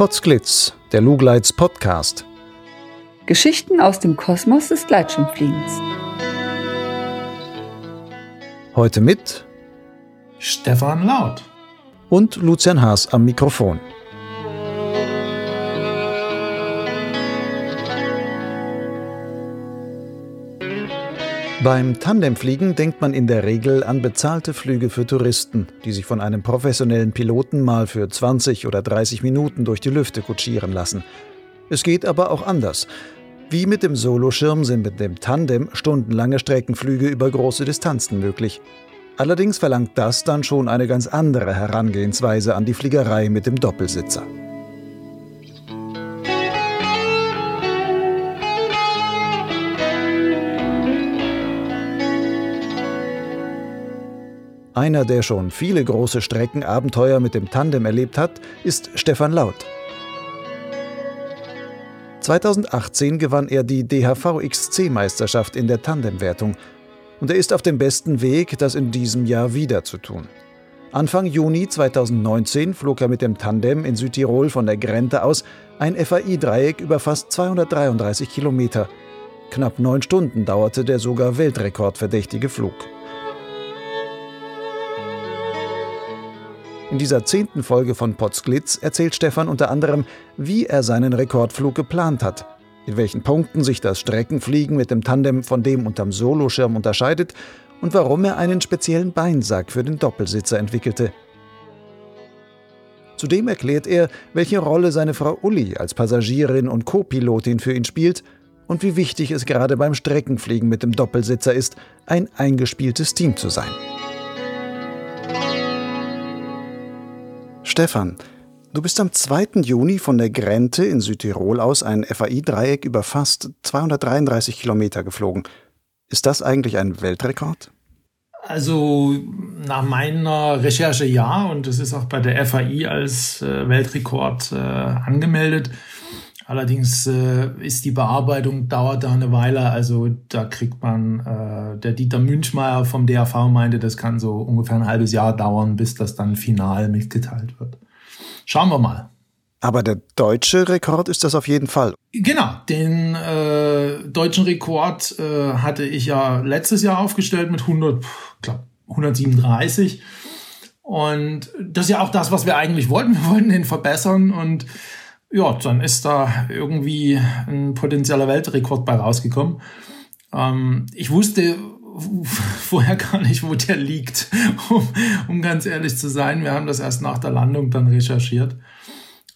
Potsglitz, der Lugleits Podcast. Geschichten aus dem Kosmos des Gleitschirmfliegens. Heute mit Stefan Laut und Lucian Haas am Mikrofon. Beim Tandemfliegen denkt man in der Regel an bezahlte Flüge für Touristen, die sich von einem professionellen Piloten mal für 20 oder 30 Minuten durch die Lüfte kutschieren lassen. Es geht aber auch anders. Wie mit dem Soloschirm sind mit dem Tandem stundenlange Streckenflüge über große Distanzen möglich. Allerdings verlangt das dann schon eine ganz andere Herangehensweise an die Fliegerei mit dem Doppelsitzer. Einer, der schon viele große Streckenabenteuer mit dem Tandem erlebt hat, ist Stefan Laut. 2018 gewann er die DHV XC-Meisterschaft in der Tandemwertung und er ist auf dem besten Weg, das in diesem Jahr wieder zu tun. Anfang Juni 2019 flog er mit dem Tandem in Südtirol von der Grente aus ein FAI-Dreieck über fast 233 Kilometer. Knapp neun Stunden dauerte der sogar weltrekordverdächtige Flug. In dieser zehnten Folge von Potsglitz erzählt Stefan unter anderem, wie er seinen Rekordflug geplant hat, in welchen Punkten sich das Streckenfliegen mit dem Tandem von dem unterm Soloschirm unterscheidet und warum er einen speziellen Beinsack für den Doppelsitzer entwickelte. Zudem erklärt er, welche Rolle seine Frau Uli als Passagierin und Co-Pilotin für ihn spielt und wie wichtig es gerade beim Streckenfliegen mit dem Doppelsitzer ist, ein eingespieltes Team zu sein. Stefan, du bist am 2. Juni von der Grente in Südtirol aus ein FAI-Dreieck über fast 233 Kilometer geflogen. Ist das eigentlich ein Weltrekord? Also nach meiner Recherche ja, und es ist auch bei der FAI als äh, Weltrekord äh, angemeldet. Allerdings äh, ist die Bearbeitung dauert da eine Weile. Also da kriegt man, äh, der Dieter Münchmeier vom DAV meinte, das kann so ungefähr ein halbes Jahr dauern, bis das dann final mitgeteilt wird. Schauen wir mal. Aber der deutsche Rekord ist das auf jeden Fall. Genau, den äh, deutschen Rekord äh, hatte ich ja letztes Jahr aufgestellt mit 100, glaub, 137. Und das ist ja auch das, was wir eigentlich wollten. Wir wollten den verbessern und ja, dann ist da irgendwie ein potenzieller Weltrekord bei rausgekommen. Ähm, ich wusste vorher gar nicht, wo der liegt, um, um ganz ehrlich zu sein. Wir haben das erst nach der Landung dann recherchiert.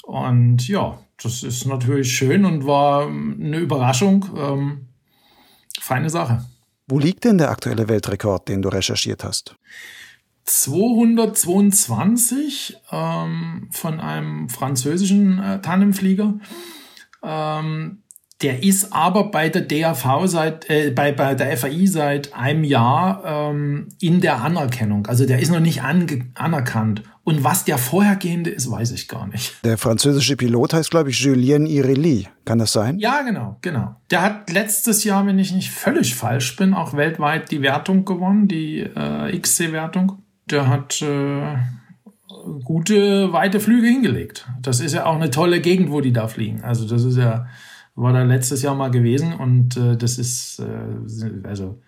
Und ja, das ist natürlich schön und war eine Überraschung. Ähm, feine Sache. Wo liegt denn der aktuelle Weltrekord, den du recherchiert hast? 222 ähm, von einem französischen äh, Tandemflieger. Ähm, der ist aber bei der DAV seit, äh, bei, bei der FAI seit einem Jahr ähm, in der Anerkennung. Also der ist noch nicht anerkannt. Und was der vorhergehende ist, weiß ich gar nicht. Der französische Pilot heißt, glaube ich, Julien Ireli. Kann das sein? Ja, genau, genau. Der hat letztes Jahr, wenn ich nicht völlig falsch bin, auch weltweit die Wertung gewonnen, die äh, XC-Wertung der hat äh, gute, weite Flüge hingelegt. Das ist ja auch eine tolle Gegend, wo die da fliegen. Also das ist ja, war da letztes Jahr mal gewesen und äh, das ist, äh, also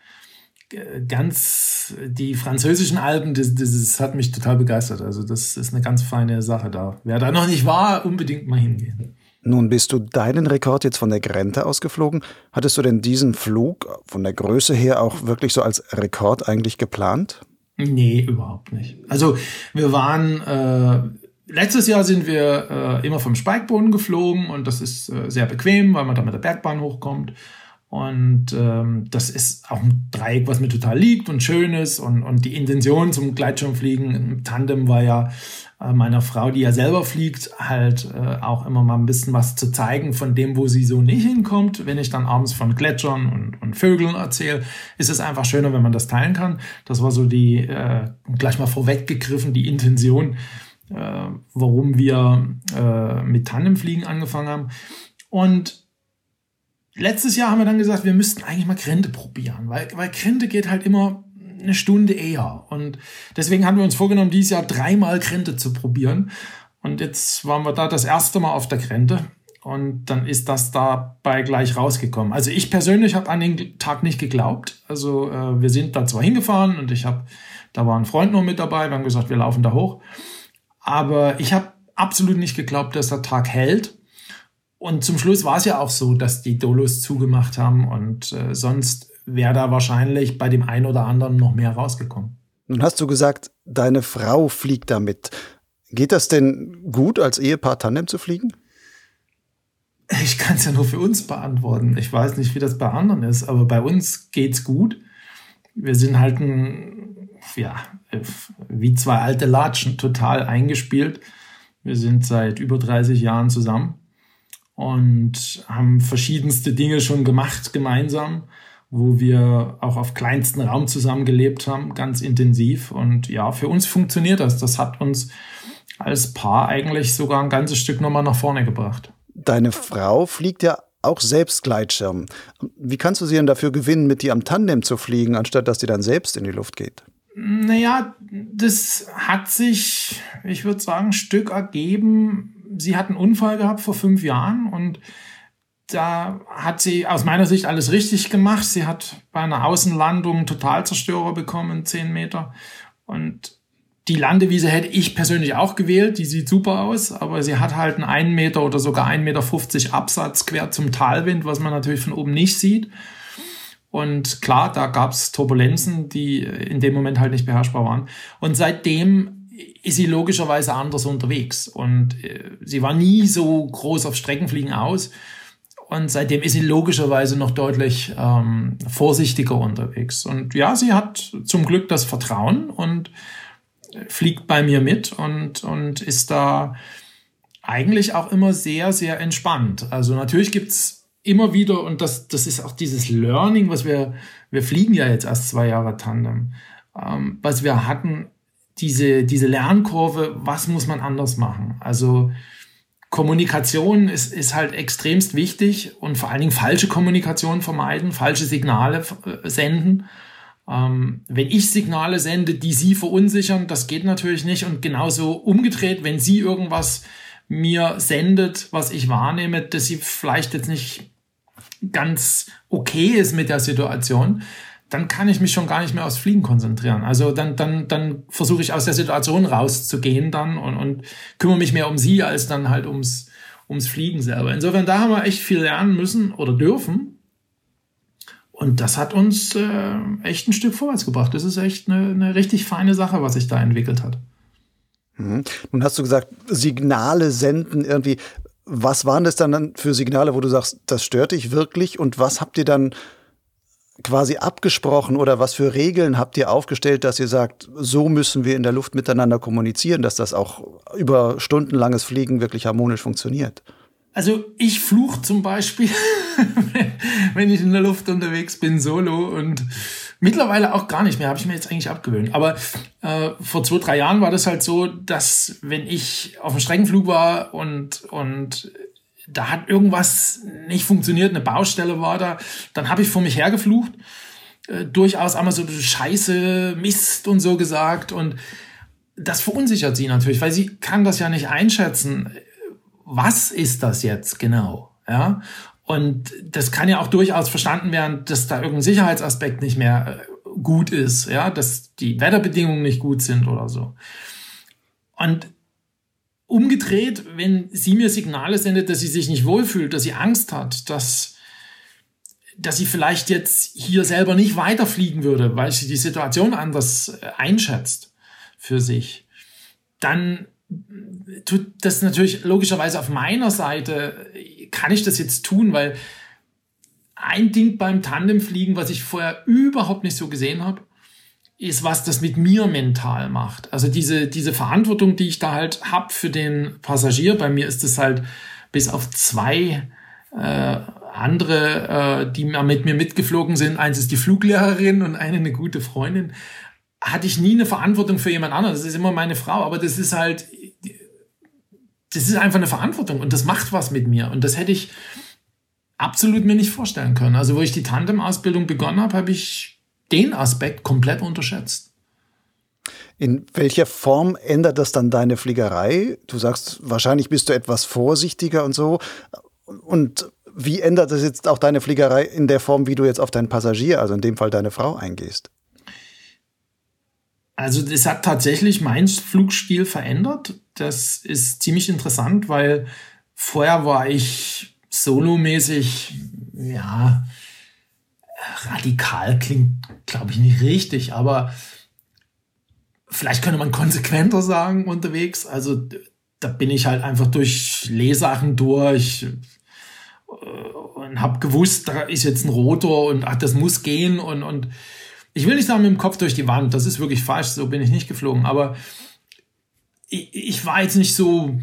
ganz, die französischen Alpen, das, das hat mich total begeistert. Also das ist eine ganz feine Sache da. Wer da noch nicht war, unbedingt mal hingehen. Nun bist du deinen Rekord jetzt von der Grente ausgeflogen. Hattest du denn diesen Flug von der Größe her auch wirklich so als Rekord eigentlich geplant? Nee, überhaupt nicht. Also wir waren, äh, letztes Jahr sind wir äh, immer vom Spikeboden geflogen und das ist äh, sehr bequem, weil man da mit der Bergbahn hochkommt. Und ähm, das ist auch ein Dreieck, was mir total liegt und schön ist. Und, und die Intention zum Gleitschirmfliegen im Tandem war ja äh, meiner Frau, die ja selber fliegt, halt äh, auch immer mal ein bisschen was zu zeigen von dem, wo sie so nicht hinkommt. Wenn ich dann abends von Gletschern und, und Vögeln erzähle, ist es einfach schöner, wenn man das teilen kann. Das war so die, äh, gleich mal vorweggegriffen, die Intention, äh, warum wir äh, mit Tandemfliegen angefangen haben. Und letztes Jahr haben wir dann gesagt, wir müssten eigentlich mal Krente probieren, weil, weil Krente geht halt immer eine Stunde eher. Und deswegen haben wir uns vorgenommen, dieses Jahr dreimal Krente zu probieren. Und jetzt waren wir da das erste Mal auf der Grenze und dann ist das dabei gleich rausgekommen. Also ich persönlich habe an den Tag nicht geglaubt. Also äh, wir sind da zwar hingefahren und ich habe, da war ein Freund noch mit dabei, wir haben gesagt, wir laufen da hoch. Aber ich habe absolut nicht geglaubt, dass der Tag hält. Und zum Schluss war es ja auch so, dass die Dolos zugemacht haben und äh, sonst wäre da wahrscheinlich bei dem einen oder anderen noch mehr rausgekommen. Nun hast du gesagt, deine Frau fliegt damit. Geht das denn gut, als Ehepaar Tandem zu fliegen? Ich kann es ja nur für uns beantworten. Ich weiß nicht, wie das bei anderen ist, aber bei uns geht's gut. Wir sind halt ein, ja, wie zwei alte Latschen, total eingespielt. Wir sind seit über 30 Jahren zusammen und haben verschiedenste Dinge schon gemacht gemeinsam, wo wir auch auf kleinsten Raum zusammen gelebt haben, ganz intensiv. Und ja, für uns funktioniert das. Das hat uns als Paar eigentlich sogar ein ganzes Stück nochmal nach vorne gebracht. Deine Frau fliegt ja auch selbst Gleitschirm. Wie kannst du sie denn dafür gewinnen, mit dir am Tandem zu fliegen, anstatt dass sie dann selbst in die Luft geht? Naja, das hat sich, ich würde sagen, ein Stück ergeben. Sie hat einen Unfall gehabt vor fünf Jahren und da hat sie aus meiner Sicht alles richtig gemacht. Sie hat bei einer Außenlandung einen Totalzerstörer bekommen, zehn Meter. Und die Landewiese hätte ich persönlich auch gewählt, die sieht super aus, aber sie hat halt einen 1 Meter oder sogar 1,50 Meter Absatz quer zum Talwind, was man natürlich von oben nicht sieht. Und klar, da gab es Turbulenzen, die in dem Moment halt nicht beherrschbar waren. Und seitdem ist sie logischerweise anders unterwegs. Und äh, sie war nie so groß auf Streckenfliegen aus. Und seitdem ist sie logischerweise noch deutlich ähm, vorsichtiger unterwegs. Und ja, sie hat zum Glück das Vertrauen und fliegt bei mir mit und, und ist da eigentlich auch immer sehr, sehr entspannt. Also natürlich gibt's immer wieder, und das, das ist auch dieses Learning, was wir, wir fliegen ja jetzt erst zwei Jahre Tandem, ähm, was wir hatten, diese, diese Lernkurve, was muss man anders machen? Also Kommunikation ist, ist halt extremst wichtig und vor allen Dingen falsche Kommunikation vermeiden, falsche Signale äh, senden. Ähm, wenn ich Signale sende, die Sie verunsichern, das geht natürlich nicht. Und genauso umgedreht, wenn Sie irgendwas mir sendet, was ich wahrnehme, dass sie vielleicht jetzt nicht ganz okay ist mit der Situation, dann kann ich mich schon gar nicht mehr aufs Fliegen konzentrieren. Also dann, dann, dann versuche ich aus der Situation rauszugehen dann und, und kümmere mich mehr um sie als dann halt ums, ums Fliegen selber. Insofern, da haben wir echt viel lernen müssen oder dürfen. Und das hat uns äh, echt ein Stück vorwärts gebracht. Das ist echt eine, eine richtig feine Sache, was sich da entwickelt hat. Mhm. Nun hast du gesagt, Signale senden irgendwie. Was waren das dann für Signale, wo du sagst, das stört dich wirklich? Und was habt ihr dann quasi abgesprochen oder was für Regeln habt ihr aufgestellt, dass ihr sagt, so müssen wir in der Luft miteinander kommunizieren, dass das auch über stundenlanges Fliegen wirklich harmonisch funktioniert? Also ich fluch zum Beispiel, wenn ich in der Luft unterwegs bin, solo und mittlerweile auch gar nicht mehr, habe ich mir jetzt eigentlich abgewöhnt. Aber äh, vor zwei, drei Jahren war das halt so, dass wenn ich auf dem Streckenflug war und, und da hat irgendwas nicht funktioniert, eine Baustelle war da, dann habe ich vor mich hergeflucht, äh, durchaus einmal so Scheiße, Mist und so gesagt und das verunsichert sie natürlich, weil sie kann das ja nicht einschätzen was ist das jetzt genau? Ja. Und das kann ja auch durchaus verstanden werden, dass da irgendein Sicherheitsaspekt nicht mehr äh, gut ist, ja, dass die Wetterbedingungen nicht gut sind oder so. Und umgedreht, wenn sie mir Signale sendet, dass sie sich nicht wohlfühlt, dass sie Angst hat, dass, dass sie vielleicht jetzt hier selber nicht weiterfliegen würde, weil sie die Situation anders äh, einschätzt für sich, dann tut das natürlich logischerweise auf meiner Seite, kann ich das jetzt tun, weil ein Ding beim Tandemfliegen, was ich vorher überhaupt nicht so gesehen habe, ist, was das mit mir mental macht. Also diese, diese Verantwortung, die ich da halt hab für den Passagier, bei mir ist es halt bis auf zwei äh, andere, äh, die mit mir mitgeflogen sind. Eins ist die Fluglehrerin und eine eine gute Freundin hatte ich nie eine Verantwortung für jemand anderen. Das ist immer meine Frau, aber das ist halt, das ist einfach eine Verantwortung und das macht was mit mir. Und das hätte ich absolut mir nicht vorstellen können. Also, wo ich die Tandem-Ausbildung begonnen habe, habe ich den Aspekt komplett unterschätzt. In welcher Form ändert das dann deine Fliegerei? Du sagst, wahrscheinlich bist du etwas vorsichtiger und so. Und wie ändert das jetzt auch deine Fliegerei in der Form, wie du jetzt auf deinen Passagier, also in dem Fall deine Frau, eingehst? Also das hat tatsächlich meinen Flugstil verändert. Das ist ziemlich interessant, weil vorher war ich solomäßig, ja, radikal klingt, glaube ich, nicht richtig, aber vielleicht könnte man konsequenter sagen unterwegs. Also da bin ich halt einfach durch Lesachen durch äh, und habe gewusst, da ist jetzt ein Rotor und ach, das muss gehen und, und ich will nicht sagen mit dem Kopf durch die Wand, das ist wirklich falsch, so bin ich nicht geflogen, aber ich, ich war jetzt nicht so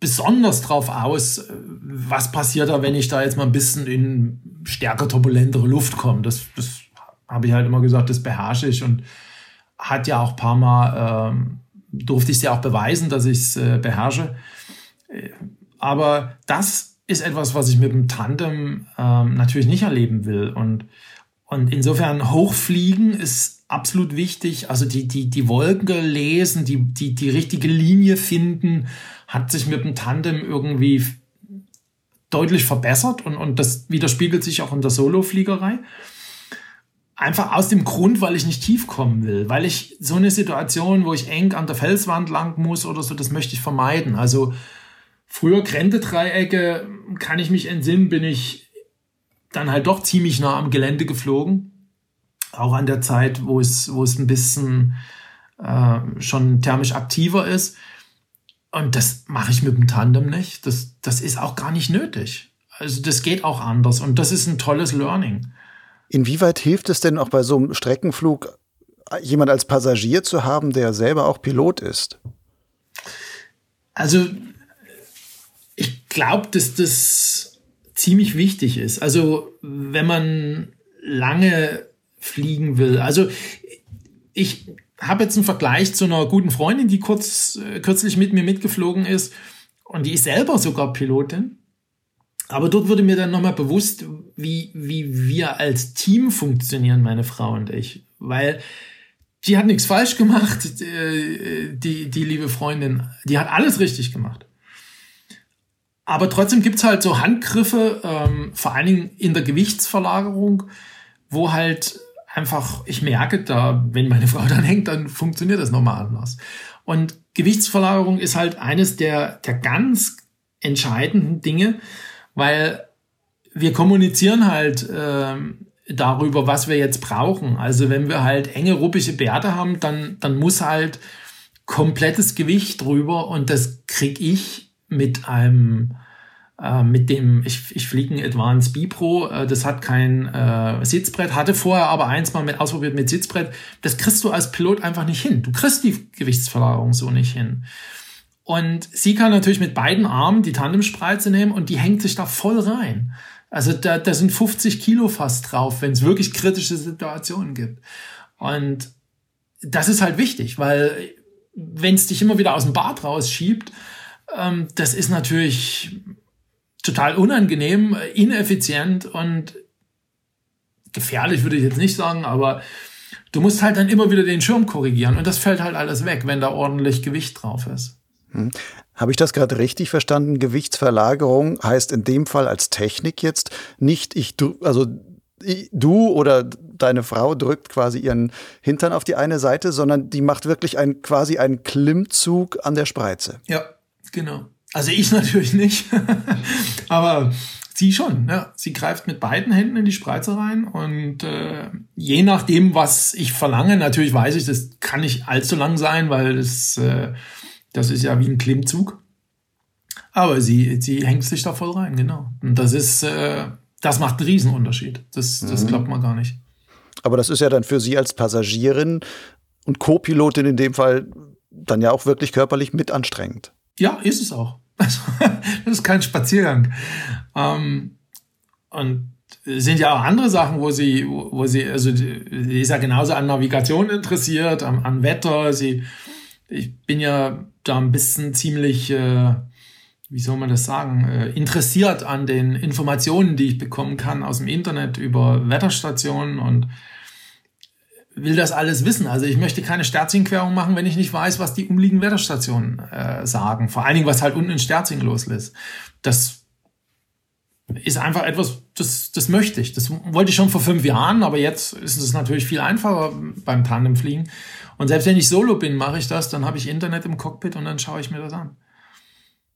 besonders drauf aus, was passiert da, wenn ich da jetzt mal ein bisschen in stärker turbulentere Luft komme. Das, das habe ich halt immer gesagt, das beherrsche ich und hat ja auch ein paar Mal, ähm, durfte ich es ja auch beweisen, dass ich es äh, beherrsche. Aber das ist etwas, was ich mit dem Tandem ähm, natürlich nicht erleben will. Und und insofern hochfliegen ist absolut wichtig. Also die, die, die Wolke lesen, die, die, die richtige Linie finden, hat sich mit dem Tandem irgendwie deutlich verbessert und, und das widerspiegelt sich auch in der Solofliegerei. Einfach aus dem Grund, weil ich nicht tief kommen will, weil ich so eine Situation, wo ich eng an der Felswand lang muss oder so, das möchte ich vermeiden. Also früher Grendedreiecke, kann ich mich entsinnen, bin ich dann halt doch ziemlich nah am Gelände geflogen. Auch an der Zeit, wo es, wo es ein bisschen äh, schon thermisch aktiver ist. Und das mache ich mit dem Tandem nicht. Das, das ist auch gar nicht nötig. Also das geht auch anders. Und das ist ein tolles Learning. Inwieweit hilft es denn auch bei so einem Streckenflug, jemand als Passagier zu haben, der selber auch Pilot ist? Also ich glaube, dass das ziemlich wichtig ist. Also wenn man lange fliegen will. Also ich habe jetzt einen Vergleich zu einer guten Freundin, die kurz äh, kürzlich mit mir mitgeflogen ist und die ist selber sogar Pilotin. Aber dort wurde mir dann nochmal bewusst, wie, wie wir als Team funktionieren, meine Frau und ich. Weil die hat nichts falsch gemacht, äh, die, die liebe Freundin. Die hat alles richtig gemacht. Aber trotzdem gibt's halt so Handgriffe, ähm, vor allen Dingen in der Gewichtsverlagerung, wo halt einfach, ich merke da, wenn meine Frau dann hängt, dann funktioniert das nochmal anders. Und Gewichtsverlagerung ist halt eines der, der ganz entscheidenden Dinge, weil wir kommunizieren halt ähm, darüber, was wir jetzt brauchen. Also wenn wir halt enge, ruppige Bärte haben, dann, dann muss halt komplettes Gewicht drüber und das krieg ich mit einem äh, mit dem, ich, ich fliege ein Advanced B-Pro, äh, das hat kein äh, Sitzbrett, hatte vorher aber eins mal mit ausprobiert mit Sitzbrett. Das kriegst du als Pilot einfach nicht hin. Du kriegst die Gewichtsverlagerung so nicht hin. Und sie kann natürlich mit beiden Armen die Tandemspreize nehmen und die hängt sich da voll rein. Also da, da sind 50 Kilo fast drauf, wenn es wirklich kritische Situationen gibt. Und das ist halt wichtig, weil wenn es dich immer wieder aus dem Bad rausschiebt, ähm, das ist natürlich total unangenehm, ineffizient und gefährlich würde ich jetzt nicht sagen, aber du musst halt dann immer wieder den Schirm korrigieren und das fällt halt alles weg, wenn da ordentlich Gewicht drauf ist. Hm. Habe ich das gerade richtig verstanden? Gewichtsverlagerung heißt in dem Fall als Technik jetzt nicht ich, also du oder deine Frau drückt quasi ihren Hintern auf die eine Seite, sondern die macht wirklich ein, quasi einen Klimmzug an der Spreize. Ja, Genau. Also ich natürlich nicht, aber sie schon. Ja. Sie greift mit beiden Händen in die Spreize rein und äh, je nachdem, was ich verlange, natürlich weiß ich, das kann nicht allzu lang sein, weil das, äh, das ist ja wie ein Klimmzug. Aber sie, sie hängt sich da voll rein, genau. Und das ist, äh, das macht einen Riesenunterschied. Das, das mhm. glaubt man gar nicht. Aber das ist ja dann für Sie als Passagierin und Co-Pilotin in dem Fall dann ja auch wirklich körperlich mit anstrengend. Ja, ist es auch. Also, das ist kein Spaziergang. Ähm, und es sind ja auch andere Sachen, wo sie, wo sie, also sie ist ja genauso an Navigation interessiert, an, an Wetter. Sie, ich bin ja da ein bisschen ziemlich, äh, wie soll man das sagen, äh, interessiert an den Informationen, die ich bekommen kann aus dem Internet über Wetterstationen und will das alles wissen. Also ich möchte keine Sterzing-Querung machen, wenn ich nicht weiß, was die umliegenden Wetterstationen äh, sagen. Vor allen Dingen, was halt unten in Sterzing los ist. Das ist einfach etwas, das, das möchte ich. Das wollte ich schon vor fünf Jahren, aber jetzt ist es natürlich viel einfacher beim Tandemfliegen. Und selbst wenn ich solo bin, mache ich das, dann habe ich Internet im Cockpit und dann schaue ich mir das an.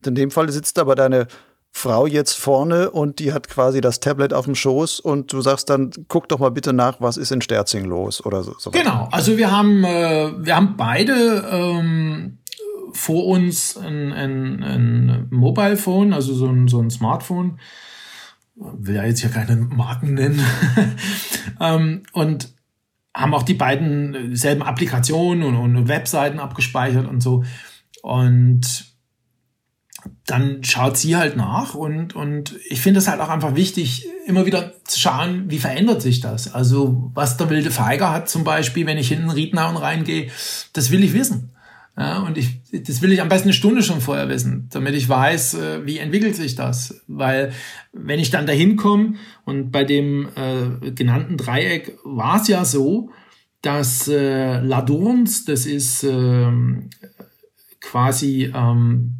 In dem Fall sitzt aber deine Frau jetzt vorne und die hat quasi das Tablet auf dem Schoß und du sagst dann, guck doch mal bitte nach, was ist in Sterzing los oder so. Genau, also wir haben, äh, wir haben beide ähm, vor uns ein, ein, ein Mobile Phone, also so ein, so ein Smartphone. Will ja jetzt hier keine Marken nennen. ähm, und haben auch die beiden selben Applikationen und, und Webseiten abgespeichert und so. Und dann schaut sie halt nach und, und ich finde es halt auch einfach wichtig, immer wieder zu schauen, wie verändert sich das. Also was der wilde Feiger hat zum Beispiel, wenn ich in den Riednauen reingehe, das will ich wissen. Ja, und ich, das will ich am besten eine Stunde schon vorher wissen, damit ich weiß, äh, wie entwickelt sich das. Weil wenn ich dann dahin komme und bei dem äh, genannten Dreieck war es ja so, dass äh, Ladurns, das ist äh, quasi ähm,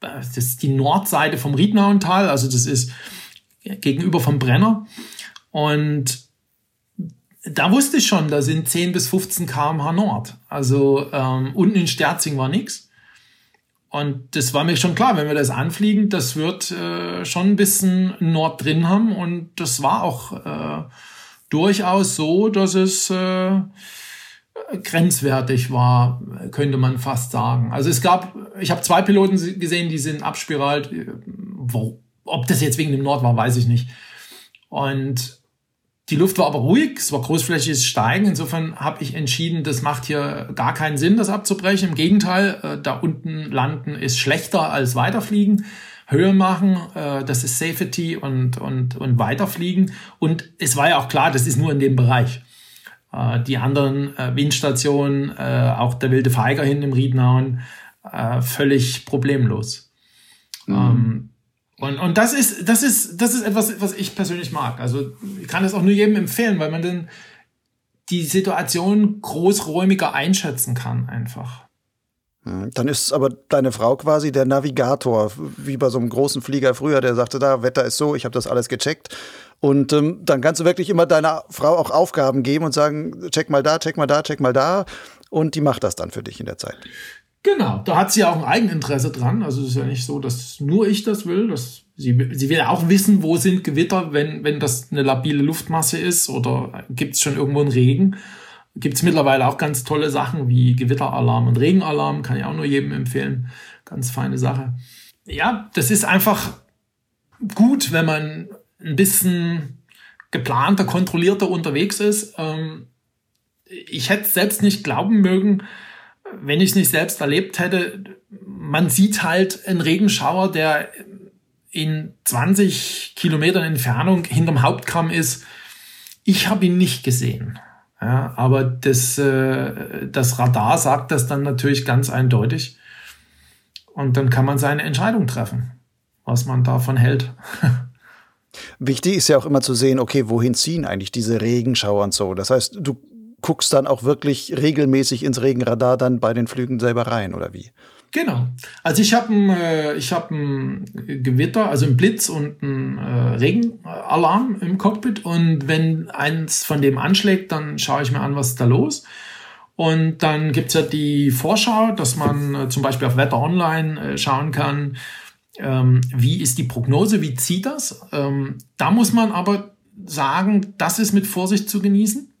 das ist die Nordseite vom Riednauental, also das ist gegenüber vom Brenner. Und da wusste ich schon, da sind 10 bis 15 kmh Nord. Also ähm, unten in Sterzing war nichts. Und das war mir schon klar, wenn wir das anfliegen, das wird äh, schon ein bisschen Nord drin haben. Und das war auch äh, durchaus so, dass es äh, grenzwertig war, könnte man fast sagen. Also es gab, ich habe zwei Piloten gesehen, die sind abspiralt. Wo, ob das jetzt wegen dem Nord war, weiß ich nicht. Und die Luft war aber ruhig, es war großflächiges Steigen. Insofern habe ich entschieden, das macht hier gar keinen Sinn, das abzubrechen. Im Gegenteil, äh, da unten landen ist schlechter als weiterfliegen. Höhe machen, äh, das ist Safety und, und, und weiterfliegen. Und es war ja auch klar, das ist nur in dem Bereich. Äh, die anderen äh, Windstationen, äh, auch der wilde Feiger hinten im Riednauen, äh, völlig problemlos. Mhm. Ähm, und, und das ist, das ist, das ist etwas, was ich persönlich mag. Also ich kann das auch nur jedem empfehlen, weil man dann die Situation großräumiger einschätzen kann einfach. Dann ist aber deine Frau quasi der Navigator, wie bei so einem großen Flieger früher, der sagte, da, Wetter ist so, ich habe das alles gecheckt. Und ähm, dann kannst du wirklich immer deiner Frau auch Aufgaben geben und sagen, check mal da, check mal da, check mal da. Und die macht das dann für dich in der Zeit. Genau, da hat sie auch ein Eigeninteresse dran. Also es ist ja nicht so, dass nur ich das will. Dass sie, sie will auch wissen, wo sind Gewitter, wenn, wenn das eine labile Luftmasse ist oder gibt es schon irgendwo einen Regen. Gibt es mittlerweile auch ganz tolle Sachen wie Gewitteralarm und Regenalarm, kann ich auch nur jedem empfehlen. Ganz feine Sache. Ja, das ist einfach gut, wenn man ein bisschen geplanter, kontrollierter unterwegs ist. Ähm, ich hätte selbst nicht glauben mögen, wenn ich es nicht selbst erlebt hätte. Man sieht halt einen Regenschauer, der in 20 Kilometern Entfernung hinterm Hauptkamm ist. Ich habe ihn nicht gesehen. Ja, aber das, äh, das Radar sagt das dann natürlich ganz eindeutig. Und dann kann man seine Entscheidung treffen, was man davon hält. Wichtig ist ja auch immer zu sehen, okay, wohin ziehen eigentlich diese Regenschauer und so. Das heißt, du guckst dann auch wirklich regelmäßig ins Regenradar dann bei den Flügen selber rein, oder wie? Genau. Also ich habe ein, äh, ich hab ein Gewitter, also ein Blitz und ein äh, Regenalarm im Cockpit. Und wenn eins von dem anschlägt, dann schaue ich mir an, was ist da los. Und dann gibt's ja die Vorschau, dass man äh, zum Beispiel auf Wetter Online äh, schauen kann, ähm, wie ist die Prognose, wie zieht das? Ähm, da muss man aber sagen, das ist mit Vorsicht zu genießen.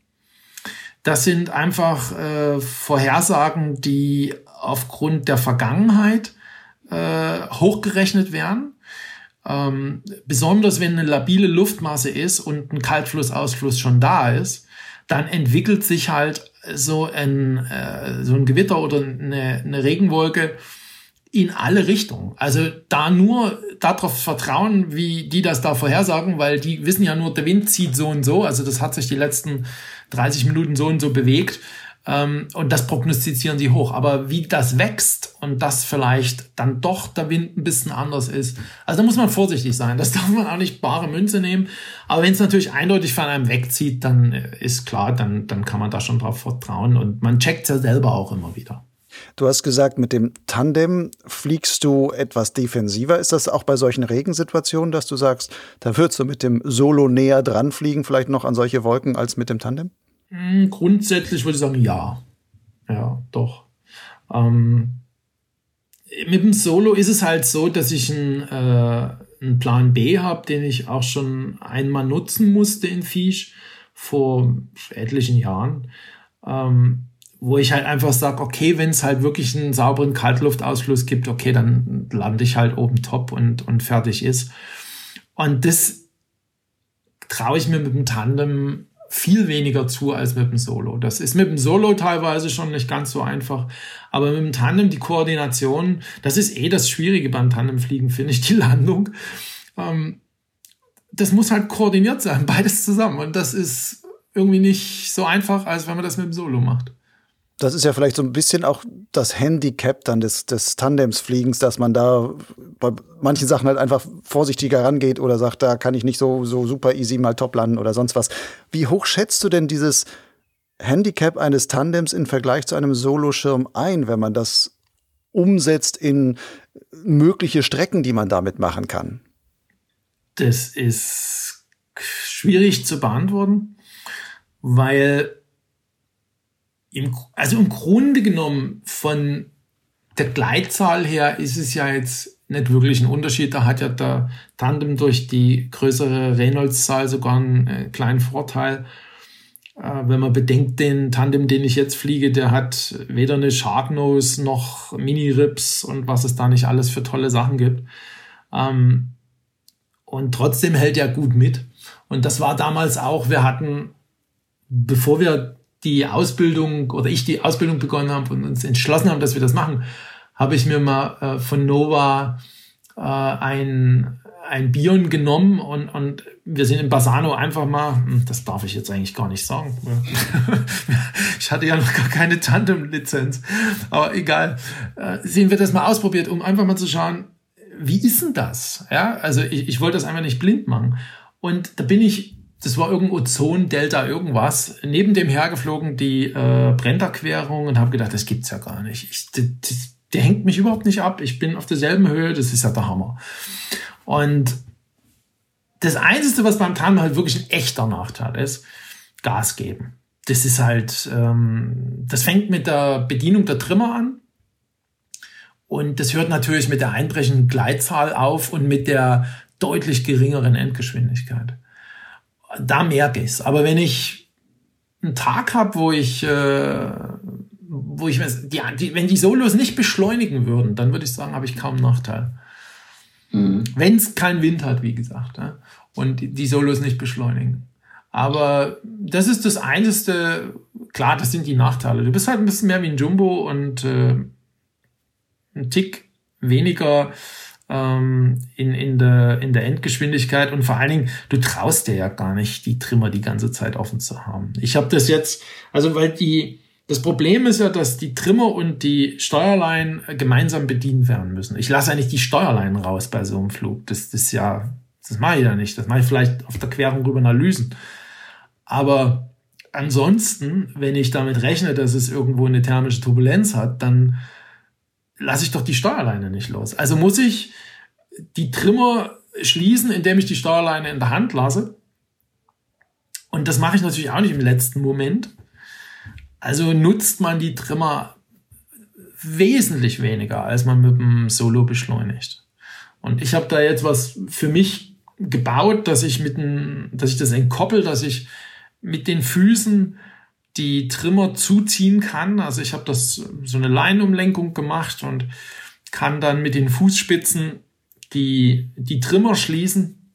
Das sind einfach äh, Vorhersagen, die aufgrund der Vergangenheit äh, hochgerechnet werden. Ähm, besonders wenn eine labile Luftmasse ist und ein Kaltflussausfluss schon da ist, dann entwickelt sich halt so ein, äh, so ein Gewitter oder eine, eine Regenwolke in alle Richtungen. Also da nur darauf vertrauen, wie die das da vorhersagen, weil die wissen ja nur, der Wind zieht so und so. Also das hat sich die letzten 30 Minuten so und so bewegt. Ähm, und das prognostizieren sie hoch. Aber wie das wächst und das vielleicht dann doch der Wind ein bisschen anders ist, also da muss man vorsichtig sein. Das darf man auch nicht bare Münze nehmen. Aber wenn es natürlich eindeutig von einem wegzieht, dann ist klar, dann, dann kann man da schon drauf vertrauen. Und man checkt ja selber auch immer wieder. Du hast gesagt, mit dem Tandem fliegst du etwas defensiver. Ist das auch bei solchen Regensituationen, dass du sagst, da würdest du mit dem Solo näher dran fliegen, vielleicht noch an solche Wolken als mit dem Tandem? Hm, grundsätzlich würde ich sagen, ja. Ja, doch. Ähm, mit dem Solo ist es halt so, dass ich einen, äh, einen Plan B habe, den ich auch schon einmal nutzen musste in Fisch vor etlichen Jahren. Ähm, wo ich halt einfach sage, okay, wenn es halt wirklich einen sauberen Kaltluftausfluss gibt, okay, dann lande ich halt oben top und, und fertig ist. Und das traue ich mir mit dem Tandem viel weniger zu als mit dem Solo. Das ist mit dem Solo teilweise schon nicht ganz so einfach. Aber mit dem Tandem die Koordination, das ist eh das Schwierige beim Tandemfliegen, finde ich, die Landung. Ähm, das muss halt koordiniert sein, beides zusammen. Und das ist irgendwie nicht so einfach, als wenn man das mit dem Solo macht. Das ist ja vielleicht so ein bisschen auch das Handicap dann des, des Tandemsfliegens, dass man da bei manchen Sachen halt einfach vorsichtiger rangeht oder sagt, da kann ich nicht so, so super easy mal top landen oder sonst was. Wie hoch schätzt du denn dieses Handicap eines Tandems im Vergleich zu einem Soloschirm ein, wenn man das umsetzt in mögliche Strecken, die man damit machen kann? Das ist schwierig zu beantworten, weil im, also im Grunde genommen von der Gleitzahl her ist es ja jetzt nicht wirklich ein Unterschied. Da hat ja der Tandem durch die größere Reynolds-Zahl sogar einen äh, kleinen Vorteil. Äh, wenn man bedenkt, den Tandem, den ich jetzt fliege, der hat weder eine Sharknose noch Mini-Rips und was es da nicht alles für tolle Sachen gibt. Ähm, und trotzdem hält er gut mit. Und das war damals auch, wir hatten, bevor wir die Ausbildung oder ich die Ausbildung begonnen habe und uns entschlossen haben, dass wir das machen, habe ich mir mal äh, von Nova äh, ein, ein Bion genommen und, und wir sind in Basano einfach mal, hm, das darf ich jetzt eigentlich gar nicht sagen. ich hatte ja noch gar keine Tandem-Lizenz, aber egal. Äh, sehen wir das mal ausprobiert, um einfach mal zu schauen, wie ist denn das? Ja, also ich, ich wollte das einfach nicht blind machen. Und da bin ich das war irgendwo Ozon, Delta, irgendwas, neben dem hergeflogen die äh, Brennerquerung und habe gedacht, das gibt's ja gar nicht. Ich, die, der hängt mich überhaupt nicht ab. Ich bin auf derselben Höhe, das ist ja der Hammer. Und das Einzige, was beim Tandem halt wirklich ein echter Nachteil ist, Gas geben. Das ist halt, ähm, das fängt mit der Bedienung der Trimmer an. Und das hört natürlich mit der einbrechenden Gleitzahl auf und mit der deutlich geringeren Endgeschwindigkeit da merke ich es. Aber wenn ich einen Tag habe, wo ich, äh, wo ich, die, die, wenn die Solos nicht beschleunigen würden, dann würde ich sagen, habe ich kaum einen Nachteil. Mhm. Wenn es keinen Wind hat, wie gesagt, ja, und die Solos nicht beschleunigen. Aber das ist das Einzige, klar, das sind die Nachteile. Du bist halt ein bisschen mehr wie ein Jumbo und äh, ein Tick weniger ähm, in, in, der, in der Endgeschwindigkeit und vor allen Dingen, du traust dir ja gar nicht, die Trimmer die ganze Zeit offen zu haben. Ich habe das jetzt, also weil die, das Problem ist ja, dass die Trimmer und die Steuerlein gemeinsam bedient werden müssen. Ich lasse eigentlich die Steuerlein raus bei so einem Flug. Das, das ist ja, das mache ich ja nicht. Das mache ich vielleicht auf der Querung rüber nach Lüsen. Aber ansonsten, wenn ich damit rechne, dass es irgendwo eine thermische Turbulenz hat, dann lasse ich doch die Steuerleine nicht los. Also muss ich die Trimmer schließen, indem ich die Steuerleine in der Hand lasse. Und das mache ich natürlich auch nicht im letzten Moment. Also nutzt man die Trimmer wesentlich weniger, als man mit dem Solo beschleunigt. Und ich habe da jetzt was für mich gebaut, dass ich mit dem, dass ich das entkoppel, dass ich mit den Füßen die Trimmer zuziehen kann. Also ich habe das so eine Leinumlenkung gemacht und kann dann mit den Fußspitzen die, die Trimmer schließen.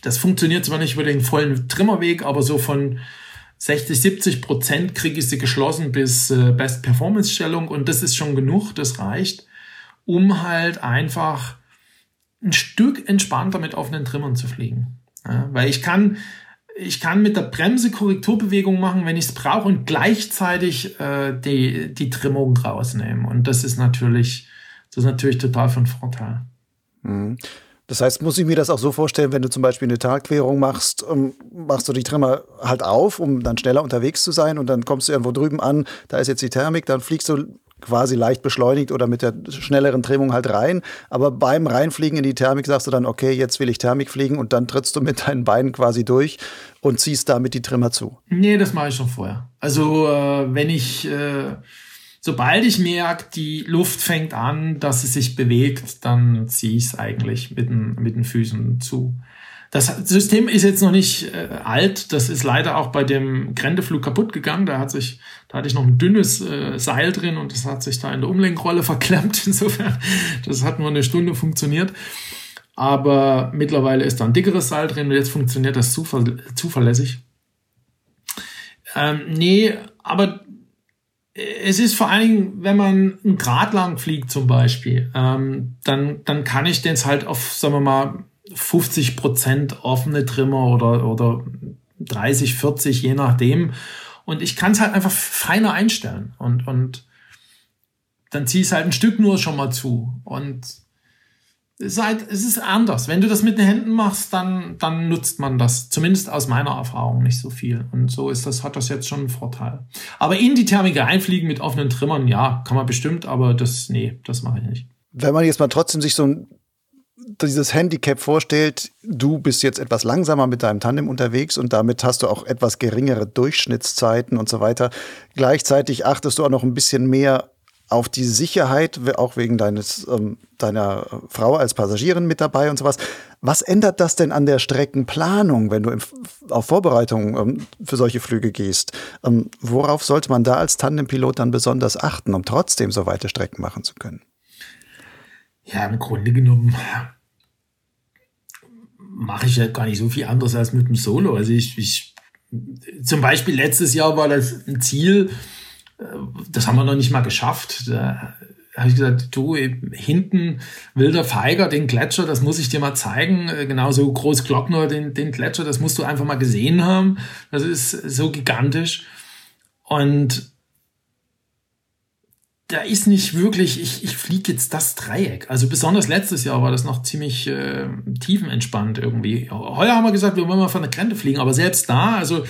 Das funktioniert zwar nicht über den vollen Trimmerweg, aber so von 60, 70 Prozent kriege ich sie geschlossen bis äh, Best Performance Stellung und das ist schon genug, das reicht, um halt einfach ein Stück entspannter mit offenen Trimmern zu fliegen. Ja, weil ich kann, ich kann mit der Bremse Korrekturbewegung machen, wenn ich es brauche und gleichzeitig äh, die, die Trimmung rausnehmen. Und das ist natürlich, das ist natürlich total von Vorteil. Mhm. Das heißt, muss ich mir das auch so vorstellen, wenn du zum Beispiel eine Talquerung machst, ähm, machst du die Trimmer halt auf, um dann schneller unterwegs zu sein und dann kommst du irgendwo drüben an, da ist jetzt die Thermik, dann fliegst du quasi leicht beschleunigt oder mit der schnelleren Trimmung halt rein. Aber beim Reinfliegen in die Thermik sagst du dann, okay, jetzt will ich Thermik fliegen und dann trittst du mit deinen Beinen quasi durch und ziehst damit die Trimmer zu. Nee, das mache ich schon vorher. Also äh, wenn ich äh, sobald ich merke, die Luft fängt an, dass sie sich bewegt, dann ziehe ich es eigentlich mit den, mit den Füßen zu. Das System ist jetzt noch nicht äh, alt. Das ist leider auch bei dem Grendeflug kaputt gegangen. Da hat sich, da hatte ich noch ein dünnes äh, Seil drin und das hat sich da in der Umlenkrolle verklemmt. Insofern, das hat nur eine Stunde funktioniert. Aber mittlerweile ist da ein dickeres Seil drin und jetzt funktioniert das zuver zuverlässig. Ähm, nee, aber es ist vor allen Dingen, wenn man einen Grad lang fliegt zum Beispiel, ähm, dann, dann kann ich den halt auf, sagen wir mal, 50 Prozent offene Trimmer oder, oder 30, 40, je nachdem. Und ich kann es halt einfach feiner einstellen. Und, und dann ziehe ich es halt ein Stück nur schon mal zu. Und es ist, halt, es ist anders. Wenn du das mit den Händen machst, dann, dann nutzt man das. Zumindest aus meiner Erfahrung nicht so viel. Und so ist das, hat das jetzt schon einen Vorteil. Aber in die Thermik einfliegen mit offenen Trimmern, ja, kann man bestimmt, aber das, nee, das mache ich nicht. Wenn man jetzt mal trotzdem sich so ein dieses Handicap vorstellt, du bist jetzt etwas langsamer mit deinem Tandem unterwegs und damit hast du auch etwas geringere Durchschnittszeiten und so weiter. Gleichzeitig achtest du auch noch ein bisschen mehr auf die Sicherheit, auch wegen deines, ähm, deiner Frau als Passagierin mit dabei und sowas. Was ändert das denn an der Streckenplanung, wenn du im, auf Vorbereitung ähm, für solche Flüge gehst? Ähm, worauf sollte man da als Tandempilot dann besonders achten, um trotzdem so weite Strecken machen zu können? Ja, im Grunde genommen mache ich ja gar nicht so viel anderes als mit dem Solo. Also ich, ich zum Beispiel letztes Jahr war das ein Ziel, das haben wir noch nicht mal geschafft. Da habe ich gesagt, du, hinten wilder Feiger, den Gletscher, das muss ich dir mal zeigen. Genauso Großglockner, den, den Gletscher, das musst du einfach mal gesehen haben. Das ist so gigantisch. Und da ist nicht wirklich, ich, ich fliege jetzt das Dreieck. Also besonders letztes Jahr war das noch ziemlich äh, tiefenentspannt irgendwie. Heuer haben wir gesagt, wir wollen mal von der Grenze fliegen, aber selbst da, also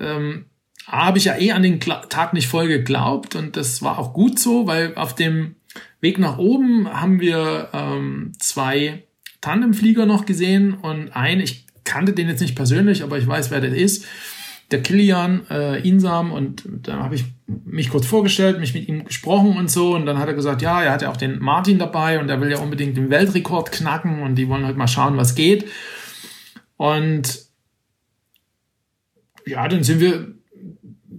ähm, habe ich ja eh an den Tag nicht voll geglaubt und das war auch gut so, weil auf dem Weg nach oben haben wir ähm, zwei Tandemflieger noch gesehen und ein, ich kannte den jetzt nicht persönlich, aber ich weiß, wer das ist, der Kilian äh, Insam und da habe ich mich kurz vorgestellt, mich mit ihm gesprochen und so und dann hat er gesagt, ja, er hat ja auch den Martin dabei und er will ja unbedingt den Weltrekord knacken und die wollen halt mal schauen, was geht. Und ja, dann sind wir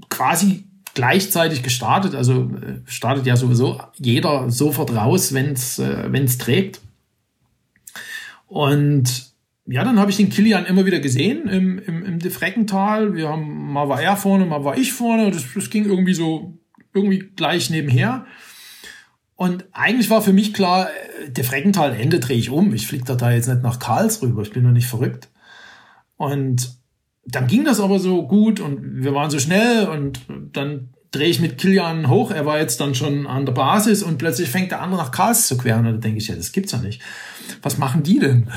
quasi gleichzeitig gestartet. Also äh, startet ja sowieso jeder sofort raus, wenn es äh, trägt. Und ja, dann habe ich den Kilian immer wieder gesehen im, im, im Defreckental. Wir haben, mal war er vorne, mal war ich vorne. Das, das ging irgendwie so, irgendwie gleich nebenher. Und eigentlich war für mich klar, äh, Defreckental Ende drehe ich um. Ich fliege da jetzt nicht nach Karls rüber. Ich bin noch nicht verrückt. Und dann ging das aber so gut und wir waren so schnell und dann drehe ich mit Kilian hoch. Er war jetzt dann schon an der Basis und plötzlich fängt der andere nach Karls zu queren. Und da denke ich, ja, das gibt's ja nicht. Was machen die denn?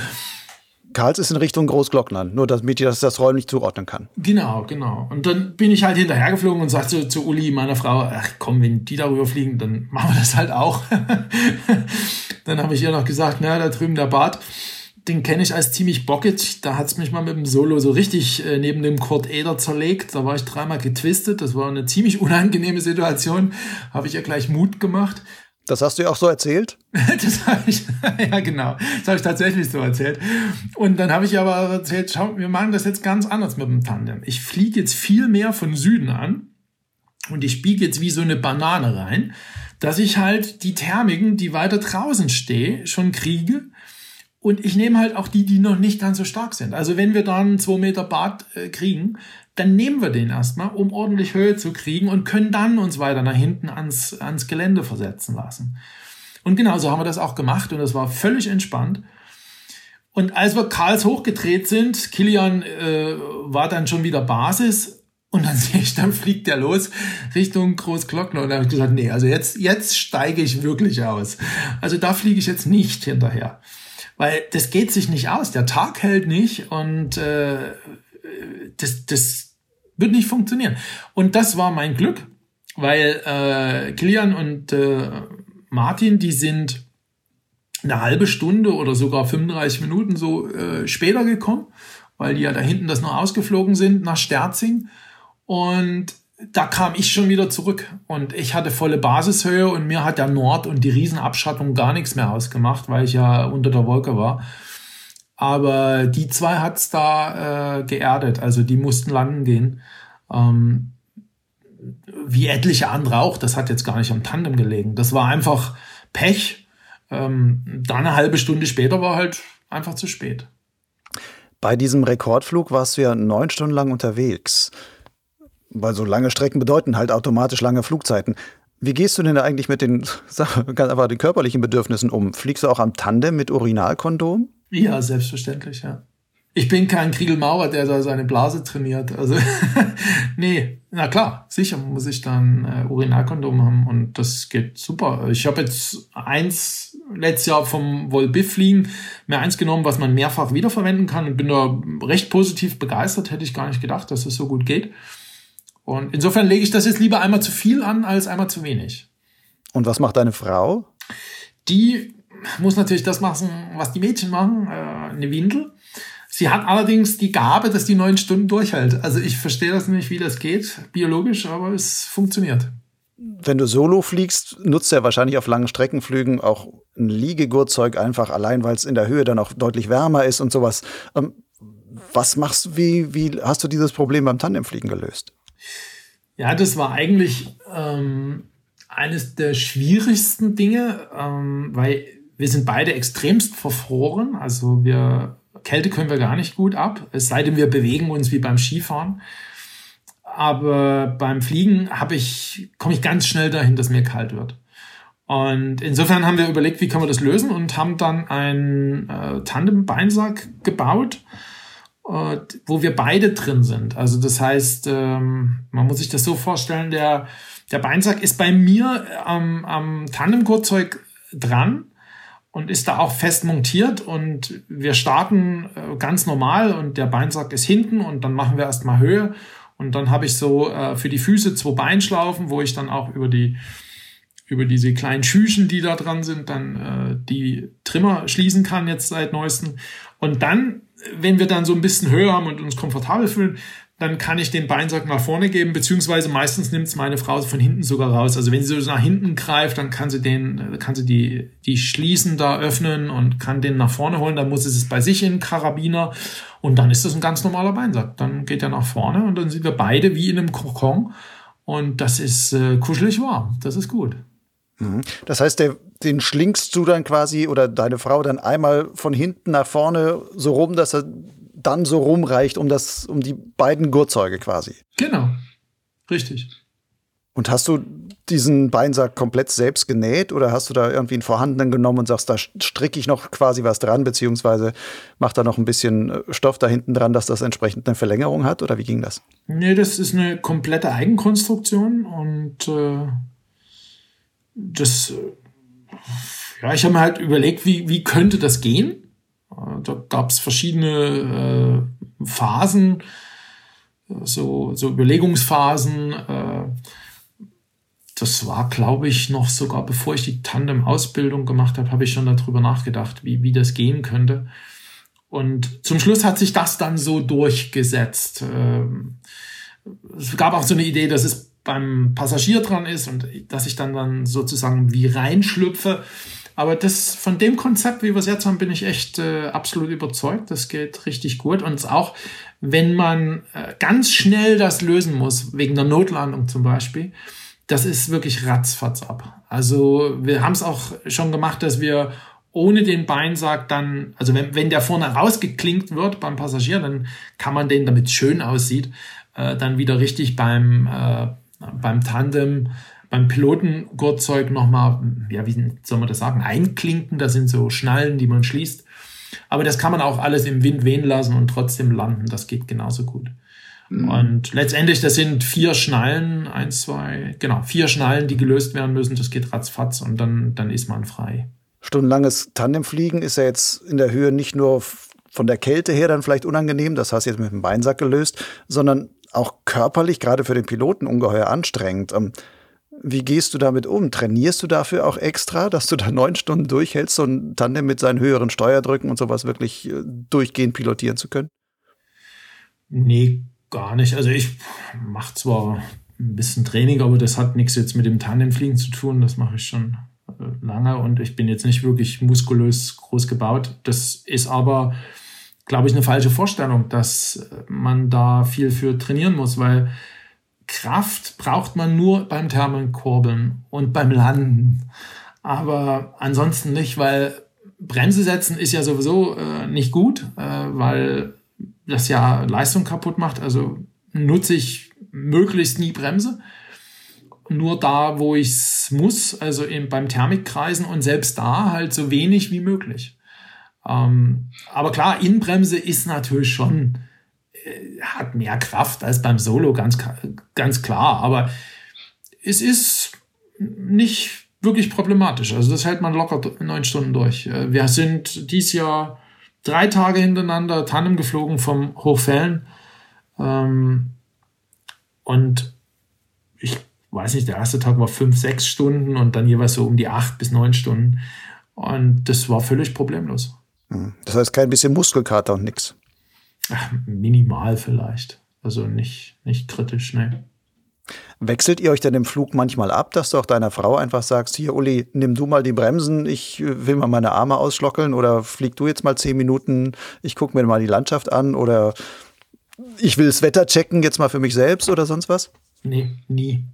Karls ist in Richtung Großglockner, nur damit ich das, das räumlich zuordnen kann. Genau, genau. Und dann bin ich halt hinterhergeflogen und sagte zu, zu Uli, meiner Frau, ach komm, wenn die darüber fliegen, dann machen wir das halt auch. dann habe ich ihr noch gesagt, na, da drüben der Bart den kenne ich als ziemlich bockig. Da hat's mich mal mit dem Solo so richtig äh, neben dem Kurt Eder zerlegt. Da war ich dreimal getwistet. Das war eine ziemlich unangenehme Situation. Habe ich ja gleich Mut gemacht. Das hast du ja auch so erzählt? das habe ich, ja genau, das habe ich tatsächlich so erzählt. Und dann habe ich aber erzählt, schau, wir machen das jetzt ganz anders mit dem Tandem. Ich fliege jetzt viel mehr von Süden an und ich biege jetzt wie so eine Banane rein, dass ich halt die Thermiken, die weiter draußen stehe, schon kriege und ich nehme halt auch die, die noch nicht ganz so stark sind. Also wenn wir dann zwei Meter Bad äh, kriegen, dann nehmen wir den erstmal, um ordentlich Höhe zu kriegen und können dann uns weiter nach hinten ans, ans Gelände versetzen lassen. Und genau so haben wir das auch gemacht und das war völlig entspannt. Und als wir Karls hochgedreht sind, Kilian äh, war dann schon wieder Basis und dann sehe ich, dann fliegt der los Richtung Großglockner und dann habe ich gesagt, nee, also jetzt, jetzt steige ich wirklich aus. Also da fliege ich jetzt nicht hinterher. Weil das geht sich nicht aus. Der Tag hält nicht und äh, das, das wird nicht funktionieren. Und das war mein Glück, weil äh, Kilian und äh, Martin, die sind eine halbe Stunde oder sogar 35 Minuten so äh, später gekommen, weil die ja da hinten das noch ausgeflogen sind nach Sterzing. Und da kam ich schon wieder zurück und ich hatte volle Basishöhe und mir hat der Nord und die Riesenabschattung gar nichts mehr ausgemacht, weil ich ja unter der Wolke war. Aber die zwei hat's da äh, geerdet, also die mussten landen gehen. Ähm, wie etliche andere auch, das hat jetzt gar nicht am Tandem gelegen. Das war einfach Pech ähm, da eine halbe Stunde später war halt einfach zu spät. Bei diesem Rekordflug warst du ja neun Stunden lang unterwegs. Weil so lange Strecken bedeuten halt automatisch lange Flugzeiten. Wie gehst du denn da eigentlich mit den, einfach den körperlichen Bedürfnissen um? Fliegst du auch am Tandem mit Urinalkondom? Ja, selbstverständlich, ja. Ich bin kein Kriegel Maurer, der da seine Blase trainiert. Also, nee, na klar, sicher muss ich dann äh, Urinalkondom haben und das geht super. Ich habe jetzt eins letztes Jahr vom Volbiff fliegen mir eins genommen, was man mehrfach wiederverwenden kann und bin da recht positiv begeistert. Hätte ich gar nicht gedacht, dass es das so gut geht. Und insofern lege ich das jetzt lieber einmal zu viel an als einmal zu wenig. Und was macht deine Frau? Die muss natürlich das machen, was die Mädchen machen, äh, eine Windel. Sie hat allerdings die Gabe, dass die neun Stunden durchhält. Also ich verstehe das nicht, wie das geht, biologisch, aber es funktioniert. Wenn du solo fliegst, nutzt er wahrscheinlich auf langen Streckenflügen auch ein Liegegurtzeug einfach allein, weil es in der Höhe dann auch deutlich wärmer ist und sowas. Ähm, was machst du, wie, wie hast du dieses Problem beim Tandemfliegen gelöst? Ja, das war eigentlich ähm, eines der schwierigsten Dinge, ähm, weil wir sind beide extremst verfroren. Also wir Kälte können wir gar nicht gut ab, es sei denn, wir bewegen uns wie beim Skifahren. Aber beim Fliegen ich, komme ich ganz schnell dahin, dass mir kalt wird. Und insofern haben wir überlegt, wie können wir das lösen und haben dann einen äh, Tandem-Beinsack gebaut, wo wir beide drin sind. Also das heißt, ähm, man muss sich das so vorstellen, der, der Beinsack ist bei mir am, am Tandem-Gurtzeug dran und ist da auch fest montiert und wir starten äh, ganz normal und der Beinsack ist hinten und dann machen wir erstmal Höhe und dann habe ich so äh, für die Füße zwei Beinschlaufen, wo ich dann auch über die über diese kleinen Schüchen, die da dran sind, dann äh, die Trimmer schließen kann jetzt seit neuestem. Und dann, wenn wir dann so ein bisschen Höhe haben und uns komfortabel fühlen, dann kann ich den Beinsack nach vorne geben, beziehungsweise meistens nimmt es meine Frau von hinten sogar raus. Also wenn sie so nach hinten greift, dann kann sie den, kann sie die, die Schließen da öffnen und kann den nach vorne holen. Dann muss sie es bei sich in den Karabiner und dann ist das ein ganz normaler Beinsack. Dann geht er nach vorne und dann sind wir beide wie in einem Kokon und das ist äh, kuschelig warm. Das ist gut. Mhm. Das heißt, der, den schlingst du dann quasi oder deine Frau dann einmal von hinten nach vorne so rum, dass er dann so rumreicht um das, um die beiden Gurtzeuge quasi. Genau. Richtig. Und hast du diesen Beinsack komplett selbst genäht oder hast du da irgendwie einen vorhandenen genommen und sagst, da stricke ich noch quasi was dran, beziehungsweise mach da noch ein bisschen äh, Stoff da hinten dran, dass das entsprechend eine Verlängerung hat? Oder wie ging das? Nee, das ist eine komplette Eigenkonstruktion und äh, das, ja, ich habe mir halt überlegt, wie, wie könnte das gehen? Äh, da gab es verschiedene äh, Phasen, so, so Überlegungsphasen. Äh, das war, glaube ich, noch sogar bevor ich die Tandem-Ausbildung gemacht habe, habe ich schon darüber nachgedacht, wie, wie das gehen könnte. Und zum Schluss hat sich das dann so durchgesetzt. Ähm, es gab auch so eine Idee, dass es beim Passagier dran ist und dass ich dann, dann sozusagen wie reinschlüpfe. Aber das, von dem Konzept, wie wir es jetzt haben, bin ich echt äh, absolut überzeugt. Das geht richtig gut. Und auch, wenn man äh, ganz schnell das lösen muss, wegen der Notlandung zum Beispiel, das ist wirklich ratzfatz ab. Also wir haben es auch schon gemacht, dass wir ohne den Beinsack dann, also wenn, wenn der vorne rausgeklinkt wird beim Passagier, dann kann man den, damit schön aussieht, äh, dann wieder richtig beim, äh, beim Tandem beim Pilotengurtzeug nochmal, ja, wie soll man das sagen, einklinken. Das sind so Schnallen, die man schließt. Aber das kann man auch alles im Wind wehen lassen und trotzdem landen. Das geht genauso gut. Mhm. Und letztendlich, das sind vier Schnallen, eins, zwei, genau, vier Schnallen, die gelöst werden müssen. Das geht ratzfatz und dann, dann ist man frei. Stundenlanges Tandemfliegen ist ja jetzt in der Höhe nicht nur von der Kälte her dann vielleicht unangenehm, das hast du jetzt mit dem Beinsack gelöst, sondern auch körperlich, gerade für den Piloten, ungeheuer anstrengend. Ähm, wie gehst du damit um? Trainierst du dafür auch extra, dass du da neun Stunden durchhältst, so ein Tandem mit seinen höheren Steuerdrücken und sowas wirklich äh, durchgehend pilotieren zu können? Nee, gar nicht. Also ich mache zwar ein bisschen Training, aber das hat nichts jetzt mit dem Tandemfliegen zu tun. Das mache ich schon äh, lange und ich bin jetzt nicht wirklich muskulös groß gebaut. Das ist aber, glaube ich, eine falsche Vorstellung, dass man da viel für trainieren muss, weil Kraft braucht man nur beim Thermenkurbeln und beim Landen. Aber ansonsten nicht, weil Bremse setzen ist ja sowieso äh, nicht gut, äh, weil das ja Leistung kaputt macht. Also nutze ich möglichst nie Bremse. Nur da, wo ich es muss, also eben beim Thermikkreisen und selbst da halt so wenig wie möglich. Ähm, aber klar, Innenbremse ist natürlich schon äh, hat mehr Kraft als beim Solo, ganz, ganz klar. Aber es ist nicht wirklich problematisch. Also das hält man locker neun Stunden durch. Äh, wir sind dieses Jahr drei Tage hintereinander Tandem geflogen vom Hochfällen. Ähm, und ich weiß nicht, der erste Tag war fünf, sechs Stunden und dann jeweils so um die acht bis neun Stunden. Und das war völlig problemlos. Hm. Das heißt kein bisschen Muskelkater und nichts. Ach, minimal vielleicht. Also nicht, nicht kritisch, ne. Wechselt ihr euch denn im Flug manchmal ab, dass du auch deiner Frau einfach sagst, hier Uli, nimm du mal die Bremsen, ich äh, will mal meine Arme ausschlockeln oder flieg du jetzt mal zehn Minuten, ich gucke mir mal die Landschaft an oder ich will das Wetter checken jetzt mal für mich selbst oder sonst was? Nee, nie.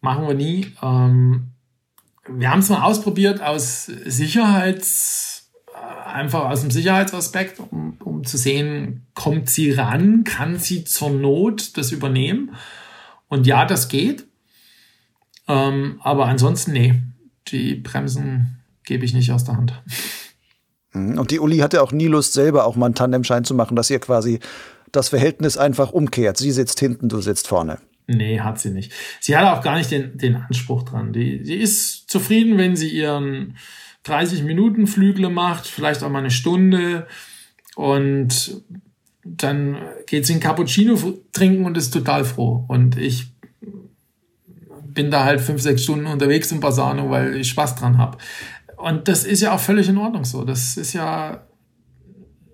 Machen wir nie. Ähm, wir haben es mal ausprobiert aus Sicherheits- einfach aus dem Sicherheitsaspekt, um, um zu sehen, kommt sie ran, kann sie zur Not das übernehmen? Und ja, das geht. Ähm, aber ansonsten, nee, die Bremsen gebe ich nicht aus der Hand. Mhm. Und die Uli hatte auch nie Lust, selber auch mal einen Tandemschein zu machen, dass ihr quasi das Verhältnis einfach umkehrt. Sie sitzt hinten, du sitzt vorne. Nee, hat sie nicht. Sie hat auch gar nicht den, den Anspruch dran. Die, die ist zufrieden, wenn sie ihren 30 Minuten Flügle macht, vielleicht auch mal eine Stunde und dann geht sie ein Cappuccino trinken und ist total froh. Und ich bin da halt fünf, sechs Stunden unterwegs in Basano, weil ich Spaß dran habe. Und das ist ja auch völlig in Ordnung so. Das ist ja,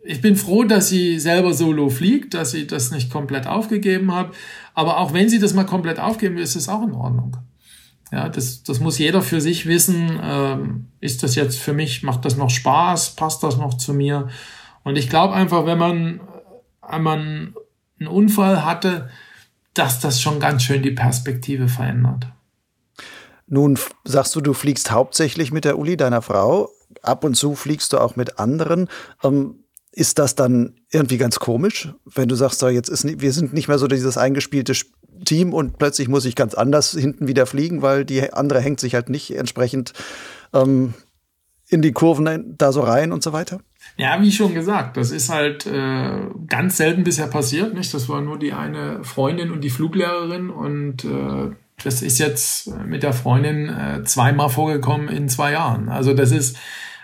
ich bin froh, dass sie selber solo fliegt, dass sie das nicht komplett aufgegeben hat. Aber auch wenn sie das mal komplett aufgeben, ist es auch in Ordnung. Ja, das, das muss jeder für sich wissen. Ähm, ist das jetzt für mich, macht das noch Spaß? Passt das noch zu mir? Und ich glaube einfach, wenn man einmal einen Unfall hatte, dass das schon ganz schön die Perspektive verändert. Nun sagst du, du fliegst hauptsächlich mit der Uli, deiner Frau. Ab und zu fliegst du auch mit anderen. Ähm, ist das dann irgendwie ganz komisch, wenn du sagst, so, jetzt ist, wir sind nicht mehr so dieses eingespielte Team und plötzlich muss ich ganz anders hinten wieder fliegen, weil die andere hängt sich halt nicht entsprechend ähm, in die Kurven da so rein und so weiter? Ja, wie schon gesagt, das ist halt äh, ganz selten bisher passiert. Nicht? Das war nur die eine Freundin und die Fluglehrerin und äh, das ist jetzt mit der Freundin äh, zweimal vorgekommen in zwei Jahren. Also das ist,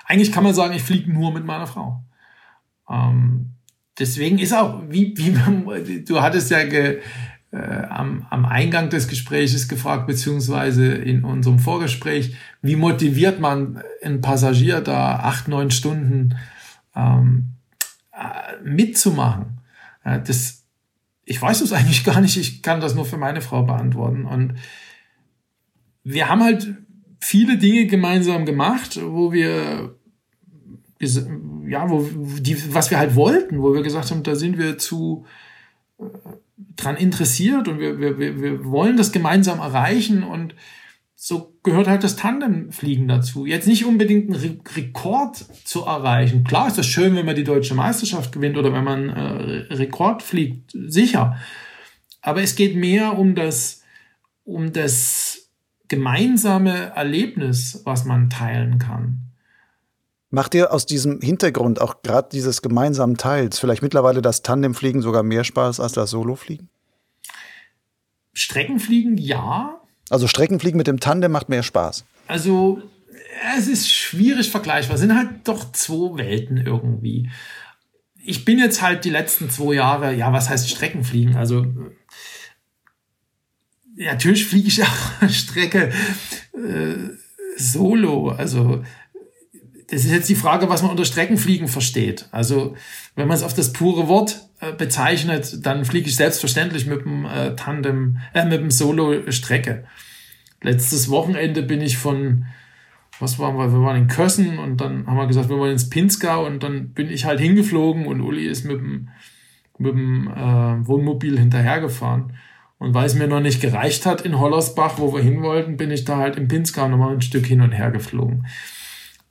eigentlich kann man sagen, ich fliege nur mit meiner Frau. Ähm, deswegen ist auch, wie, wie du hattest ja ge, am, am Eingang des Gespräches gefragt, beziehungsweise in unserem Vorgespräch, wie motiviert man einen Passagier da acht, neun Stunden ähm, äh, mitzumachen? Äh, das, ich weiß es eigentlich gar nicht, ich kann das nur für meine Frau beantworten. Und wir haben halt viele Dinge gemeinsam gemacht, wo wir ja, wo die, was wir halt wollten, wo wir gesagt haben, da sind wir zu äh, dran interessiert und wir, wir, wir wollen das gemeinsam erreichen und so gehört halt das Tandemfliegen dazu. Jetzt nicht unbedingt einen Re Rekord zu erreichen. Klar ist das schön, wenn man die deutsche Meisterschaft gewinnt oder wenn man äh, Rekord fliegt, sicher. Aber es geht mehr um das, um das gemeinsame Erlebnis, was man teilen kann. Macht dir aus diesem Hintergrund auch gerade dieses gemeinsamen Teils vielleicht mittlerweile das Tandemfliegen sogar mehr Spaß als das Solofliegen? Streckenfliegen ja. Also Streckenfliegen mit dem Tandem macht mehr Spaß. Also es ist schwierig vergleichbar. Es sind halt doch zwei Welten irgendwie. Ich bin jetzt halt die letzten zwei Jahre, ja, was heißt Streckenfliegen? Also natürlich fliege ich auch Strecke äh, solo. Also das ist jetzt die Frage, was man unter Streckenfliegen versteht. Also wenn man es auf das pure Wort äh, bezeichnet, dann fliege ich selbstverständlich mit dem äh, Tandem, äh, mit dem Solo Strecke. Letztes Wochenende bin ich von, was waren wir, wir waren in Kössen und dann haben wir gesagt, wir wollen ins Pinzgau und dann bin ich halt hingeflogen und Uli ist mit dem, mit dem äh, Wohnmobil hinterhergefahren. Und weil es mir noch nicht gereicht hat in Hollersbach, wo wir hin wollten, bin ich da halt im Pinzgau nochmal ein Stück hin und her geflogen.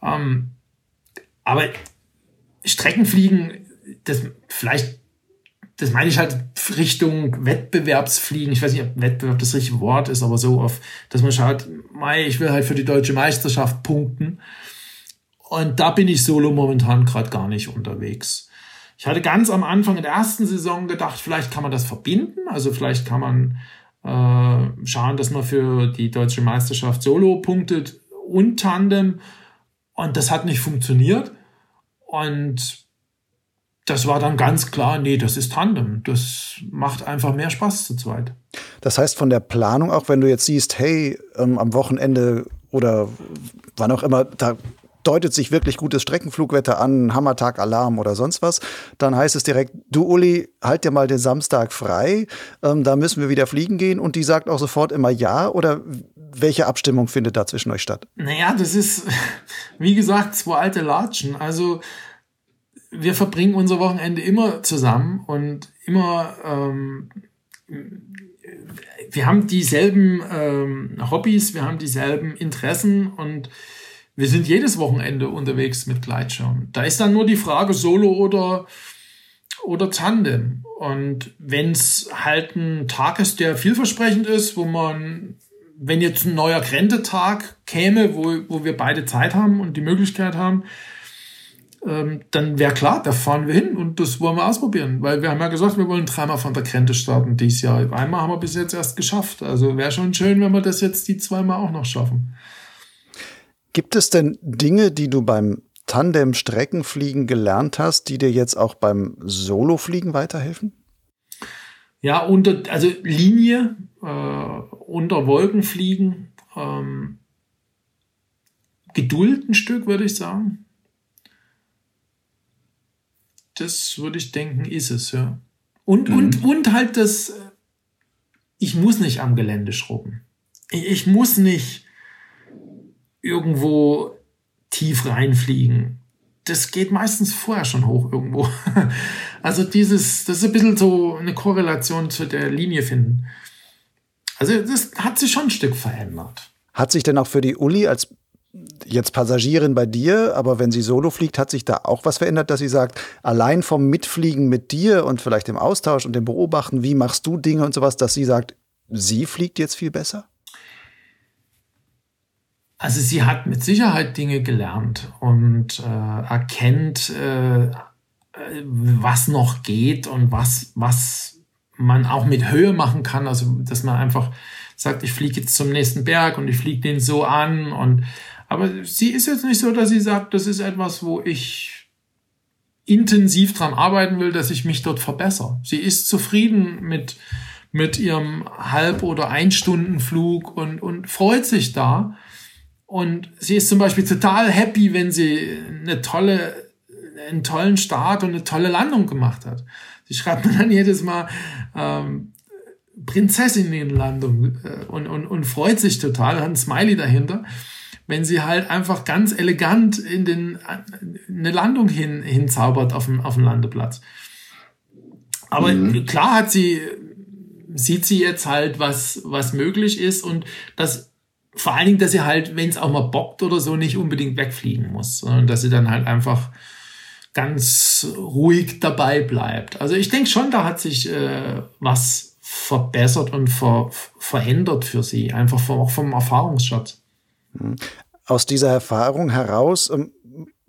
Ähm, aber Streckenfliegen, das vielleicht, das meine ich halt Richtung Wettbewerbsfliegen. Ich weiß nicht, ob Wettbewerb das richtige Wort ist, aber so auf, dass man schaut, mei, ich will halt für die deutsche Meisterschaft punkten. Und da bin ich solo momentan gerade gar nicht unterwegs. Ich hatte ganz am Anfang in der ersten Saison gedacht, vielleicht kann man das verbinden. Also vielleicht kann man äh, schauen, dass man für die deutsche Meisterschaft solo punktet und Tandem. Und das hat nicht funktioniert. Und das war dann ganz klar, nee, das ist Tandem. Das macht einfach mehr Spaß zu zweit. Das heißt, von der Planung, auch wenn du jetzt siehst, hey, ähm, am Wochenende oder wann auch immer, da deutet sich wirklich gutes Streckenflugwetter an, Hammertag, Alarm oder sonst was, dann heißt es direkt, du Uli, halt dir mal den Samstag frei, ähm, da müssen wir wieder fliegen gehen und die sagt auch sofort immer ja oder welche Abstimmung findet da zwischen euch statt? Naja, das ist, wie gesagt, zwei alte Latschen. Also wir verbringen unser Wochenende immer zusammen und immer, ähm, wir haben dieselben ähm, Hobbys, wir haben dieselben Interessen und wir sind jedes Wochenende unterwegs mit Gleitschirm. Da ist dann nur die Frage Solo oder, oder Tandem. Und wenn es halt ein Tag ist, der vielversprechend ist, wo man, wenn jetzt ein neuer Grentetag käme, wo, wo wir beide Zeit haben und die Möglichkeit haben, ähm, dann wäre klar, da fahren wir hin und das wollen wir ausprobieren. Weil wir haben ja gesagt, wir wollen dreimal von der Grenze starten dieses Jahr. Einmal haben wir bis jetzt erst geschafft. Also wäre schon schön, wenn wir das jetzt die zweimal auch noch schaffen. Gibt es denn Dinge, die du beim Tandem-Streckenfliegen gelernt hast, die dir jetzt auch beim Solofliegen weiterhelfen? Ja, unter, also Linie, äh, unter Wolken fliegen, ähm, Geduld ein Stück, würde ich sagen. Das würde ich denken, ist es, ja. Und, mhm. und, und halt das, ich muss nicht am Gelände schrubben. Ich, ich muss nicht irgendwo tief reinfliegen. Das geht meistens vorher schon hoch irgendwo. Also dieses, das ist ein bisschen so eine Korrelation zu der Linie finden. Also das hat sich schon ein Stück verändert. Hat sich denn auch für die Uli als jetzt Passagierin bei dir, aber wenn sie solo fliegt, hat sich da auch was verändert, dass sie sagt, allein vom Mitfliegen mit dir und vielleicht dem Austausch und dem Beobachten, wie machst du Dinge und sowas, dass sie sagt, sie fliegt jetzt viel besser? Also sie hat mit Sicherheit Dinge gelernt und äh, erkennt, äh, was noch geht und was, was man auch mit Höhe machen kann. Also dass man einfach sagt, ich fliege jetzt zum nächsten Berg und ich fliege den so an. Und aber sie ist jetzt nicht so, dass sie sagt, das ist etwas, wo ich intensiv dran arbeiten will, dass ich mich dort verbessere. Sie ist zufrieden mit mit ihrem Halb- oder Einstundenflug und, und freut sich da. Und sie ist zum Beispiel total happy, wenn sie eine tolle, einen tollen Start und eine tolle Landung gemacht hat. Sie schreibt mir dann jedes Mal ähm, Prinzessinnenlandung äh, und, und, und freut sich total, hat ein Smiley dahinter, wenn sie halt einfach ganz elegant in den, eine Landung hin, hinzaubert auf dem, auf dem Landeplatz. Aber mhm. klar hat sie, sieht sie jetzt halt, was, was möglich ist und das vor allen Dingen, dass sie halt, wenn es auch mal bockt oder so, nicht unbedingt wegfliegen muss, sondern dass sie dann halt einfach ganz ruhig dabei bleibt. Also ich denke schon, da hat sich äh, was verbessert und ver verändert für sie, einfach vom, auch vom Erfahrungsschatz. Aus dieser Erfahrung heraus, ähm,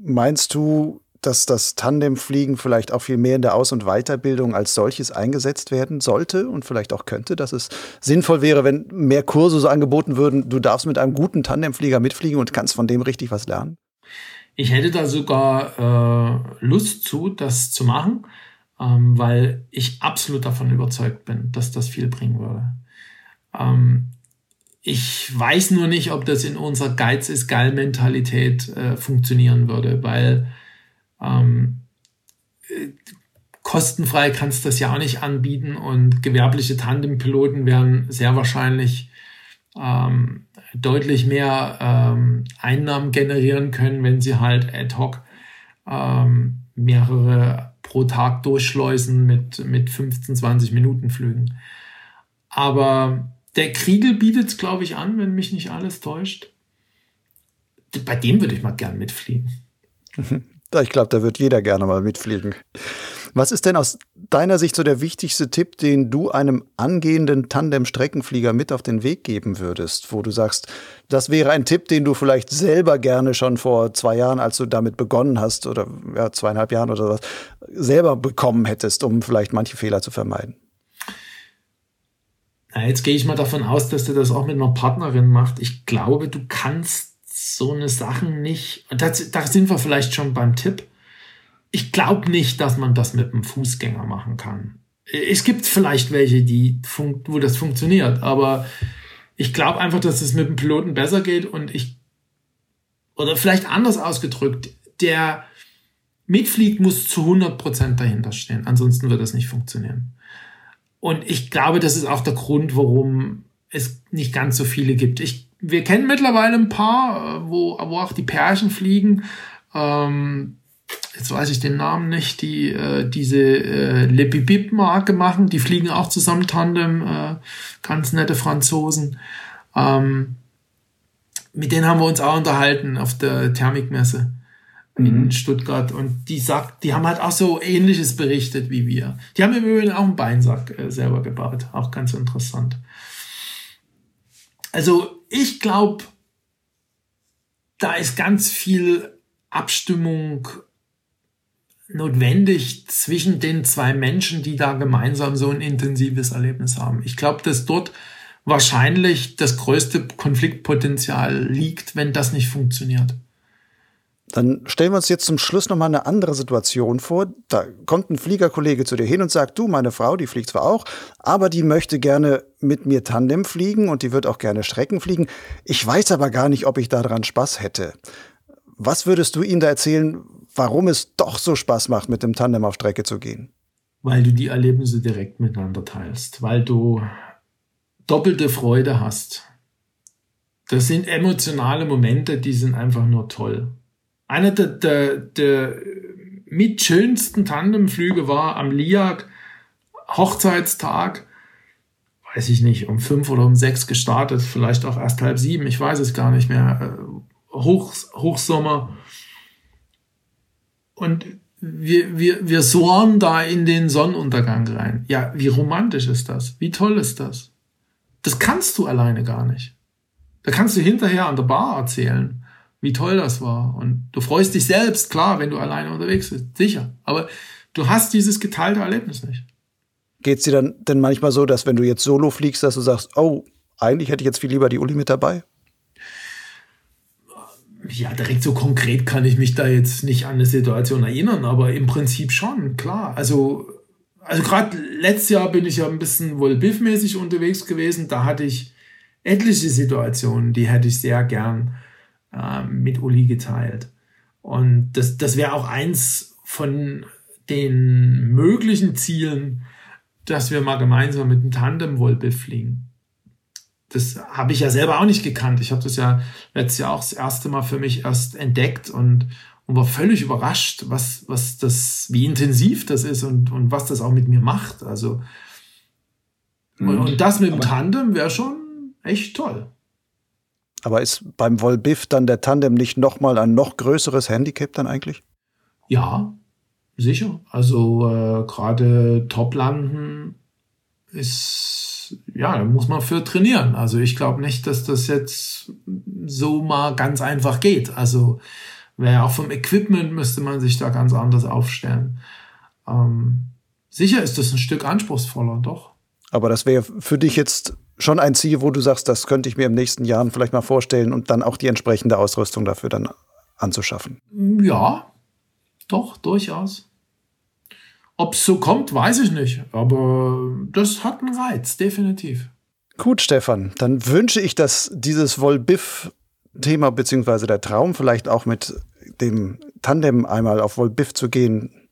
Meinst du, dass das Tandemfliegen vielleicht auch viel mehr in der Aus- und Weiterbildung als solches eingesetzt werden sollte und vielleicht auch könnte, dass es sinnvoll wäre, wenn mehr Kurse so angeboten würden, du darfst mit einem guten Tandemflieger mitfliegen und kannst von dem richtig was lernen? Ich hätte da sogar äh, Lust zu, das zu machen, ähm, weil ich absolut davon überzeugt bin, dass das viel bringen würde. Ähm, ich weiß nur nicht, ob das in unserer Geiz ist geil Mentalität äh, funktionieren würde, weil ähm, kostenfrei kannst du das ja auch nicht anbieten und gewerbliche Tandempiloten werden sehr wahrscheinlich ähm, deutlich mehr ähm, Einnahmen generieren können, wenn sie halt ad hoc ähm, mehrere pro Tag durchschleusen mit, mit 15, 20 Minuten Flügen. Aber der Kriegel bietet es, glaube ich, an, wenn mich nicht alles täuscht. Bei dem würde ich mal gern mitfliegen. Ich glaube, da wird jeder gerne mal mitfliegen. Was ist denn aus deiner Sicht so der wichtigste Tipp, den du einem angehenden Tandem-Streckenflieger mit auf den Weg geben würdest, wo du sagst, das wäre ein Tipp, den du vielleicht selber gerne schon vor zwei Jahren, als du damit begonnen hast, oder ja, zweieinhalb Jahren oder was, selber bekommen hättest, um vielleicht manche Fehler zu vermeiden? Jetzt gehe ich mal davon aus, dass du das auch mit einer Partnerin macht. Ich glaube, du kannst so eine Sachen nicht, da, da sind wir vielleicht schon beim Tipp. Ich glaube nicht, dass man das mit einem Fußgänger machen kann. Es gibt vielleicht welche, die wo das funktioniert, aber ich glaube einfach, dass es mit dem Piloten besser geht und ich, oder vielleicht anders ausgedrückt, der mitfliegt, muss zu 100% dahinter stehen. Ansonsten wird das nicht funktionieren. Und ich glaube, das ist auch der Grund, warum es nicht ganz so viele gibt. Ich wir kennen mittlerweile ein paar, äh, wo, wo auch die Pärchen fliegen. Ähm, jetzt weiß ich den Namen nicht, die äh, diese äh, Le Bibib Marke machen. Die fliegen auch zusammen Tandem, äh, ganz nette Franzosen. Ähm, mit denen haben wir uns auch unterhalten auf der Thermikmesse in mhm. Stuttgart und die sagt, die haben halt auch so ähnliches berichtet wie wir. Die haben im Übrigen auch einen Beinsack äh, selber gebaut, auch ganz interessant. Also ich glaube, da ist ganz viel Abstimmung notwendig zwischen den zwei Menschen, die da gemeinsam so ein intensives Erlebnis haben. Ich glaube, dass dort wahrscheinlich das größte Konfliktpotenzial liegt, wenn das nicht funktioniert. Dann stellen wir uns jetzt zum Schluss nochmal eine andere Situation vor. Da kommt ein Fliegerkollege zu dir hin und sagt, du, meine Frau, die fliegt zwar auch, aber die möchte gerne mit mir Tandem fliegen und die wird auch gerne Strecken fliegen. Ich weiß aber gar nicht, ob ich daran Spaß hätte. Was würdest du ihnen da erzählen, warum es doch so Spaß macht, mit dem Tandem auf Strecke zu gehen? Weil du die Erlebnisse direkt miteinander teilst, weil du doppelte Freude hast. Das sind emotionale Momente, die sind einfach nur toll. Einer der, der, der mit schönsten Tandemflüge war am Liag Hochzeitstag, weiß ich nicht, um fünf oder um sechs gestartet, vielleicht auch erst halb sieben, ich weiß es gar nicht mehr. Äh, Hoch, Hochsommer. Und wir, wir, wir soaren da in den Sonnenuntergang rein. Ja, wie romantisch ist das? Wie toll ist das? Das kannst du alleine gar nicht. Da kannst du hinterher an der Bar erzählen wie toll das war. Und du freust dich selbst, klar, wenn du alleine unterwegs bist, sicher. Aber du hast dieses geteilte Erlebnis nicht. Geht es dir dann denn manchmal so, dass wenn du jetzt solo fliegst, dass du sagst, oh, eigentlich hätte ich jetzt viel lieber die Uli mit dabei? Ja, direkt so konkret kann ich mich da jetzt nicht an eine Situation erinnern, aber im Prinzip schon, klar. Also, also gerade letztes Jahr bin ich ja ein bisschen wohl biffmäßig unterwegs gewesen. Da hatte ich etliche Situationen, die hätte ich sehr gern äh, mit Uli geteilt. Und das, das wäre auch eins von den möglichen Zielen, dass wir mal gemeinsam mit einem Tandem Wollbiff fliegen. Das habe ich ja selber auch nicht gekannt. Ich habe das ja letztes Jahr auch das erste Mal für mich erst entdeckt und, und war völlig überrascht, was, was das, wie intensiv das ist und, und was das auch mit mir macht. Also, mhm. und, und das mit dem Tandem wäre schon echt toll. Aber ist beim Volbiff dann der Tandem nicht nochmal ein noch größeres Handicap dann eigentlich? Ja, sicher. Also äh, gerade Toplanden ist, ja, da muss man für trainieren. Also ich glaube nicht, dass das jetzt so mal ganz einfach geht. Also Wäre auch vom Equipment müsste man sich da ganz anders aufstellen. Ähm, sicher ist das ein Stück anspruchsvoller, doch. Aber das wäre für dich jetzt schon ein Ziel, wo du sagst, das könnte ich mir im nächsten Jahren vielleicht mal vorstellen und dann auch die entsprechende Ausrüstung dafür dann anzuschaffen. Ja, doch, durchaus. Ob es so kommt, weiß ich nicht. Aber das hat einen Reiz, definitiv. Gut, Stefan, dann wünsche ich, dass dieses Wolbiff-Thema beziehungsweise der Traum vielleicht auch mit dem Tandem einmal auf Wolbiff zu gehen,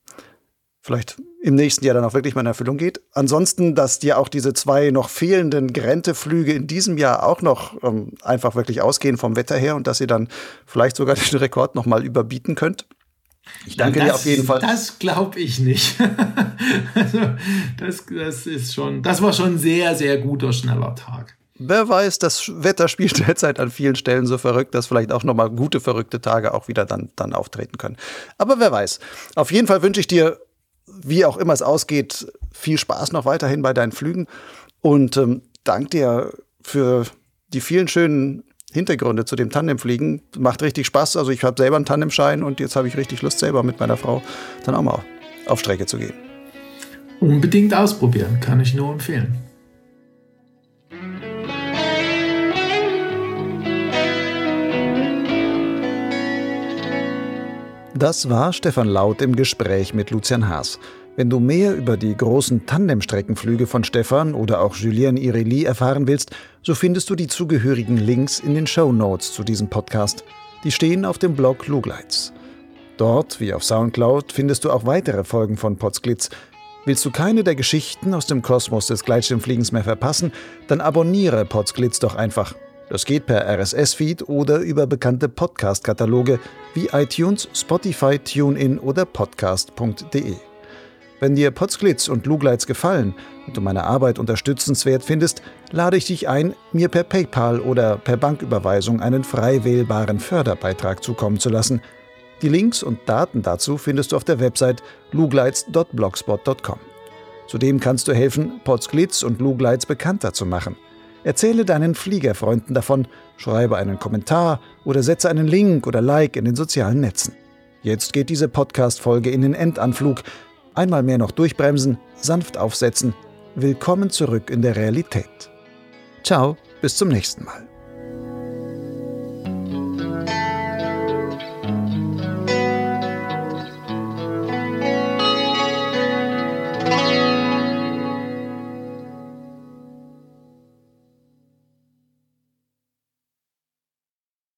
vielleicht im nächsten Jahr dann auch wirklich mal in Erfüllung geht. Ansonsten, dass dir auch diese zwei noch fehlenden Grente-Flüge in diesem Jahr auch noch ähm, einfach wirklich ausgehen vom Wetter her und dass ihr dann vielleicht sogar den Rekord noch mal überbieten könnt. Ich danke das, dir auf jeden Fall. Das glaube ich nicht. also, das, das ist schon, das war schon ein sehr, sehr guter, schneller Tag. Wer weiß, das Wetter spielt derzeit an vielen Stellen so verrückt, dass vielleicht auch nochmal gute, verrückte Tage auch wieder dann, dann auftreten können. Aber wer weiß. Auf jeden Fall wünsche ich dir wie auch immer es ausgeht, viel Spaß noch weiterhin bei deinen Flügen und ähm, danke dir für die vielen schönen Hintergründe zu dem Tandemfliegen. Macht richtig Spaß. Also ich habe selber einen Tandemschein und jetzt habe ich richtig Lust, selber mit meiner Frau dann auch mal auf Strecke zu gehen. Unbedingt ausprobieren, kann ich nur empfehlen. Das war Stefan Laut im Gespräch mit Lucian Haas. Wenn du mehr über die großen Tandemstreckenflüge von Stefan oder auch Julien Ireli erfahren willst, so findest du die zugehörigen Links in den Show Notes zu diesem Podcast. Die stehen auf dem Blog Lugleitz. Dort, wie auf Soundcloud, findest du auch weitere Folgen von Potsglitz. Willst du keine der Geschichten aus dem Kosmos des Gleitschirmfliegens mehr verpassen, dann abonniere Potsglitz doch einfach. Das geht per RSS-Feed oder über bekannte Podcast-Kataloge wie iTunes, Spotify, TuneIn oder podcast.de. Wenn dir Potsglitz und Lugleitz gefallen und du meine Arbeit unterstützenswert findest, lade ich dich ein, mir per PayPal oder per Banküberweisung einen frei wählbaren Förderbeitrag zukommen zu lassen. Die Links und Daten dazu findest du auf der Website lugleitz.blogspot.com. Zudem kannst du helfen, Potsglitz und Lugleitz bekannter zu machen. Erzähle deinen Fliegerfreunden davon, schreibe einen Kommentar oder setze einen Link oder Like in den sozialen Netzen. Jetzt geht diese Podcast-Folge in den Endanflug. Einmal mehr noch durchbremsen, sanft aufsetzen. Willkommen zurück in der Realität. Ciao, bis zum nächsten Mal.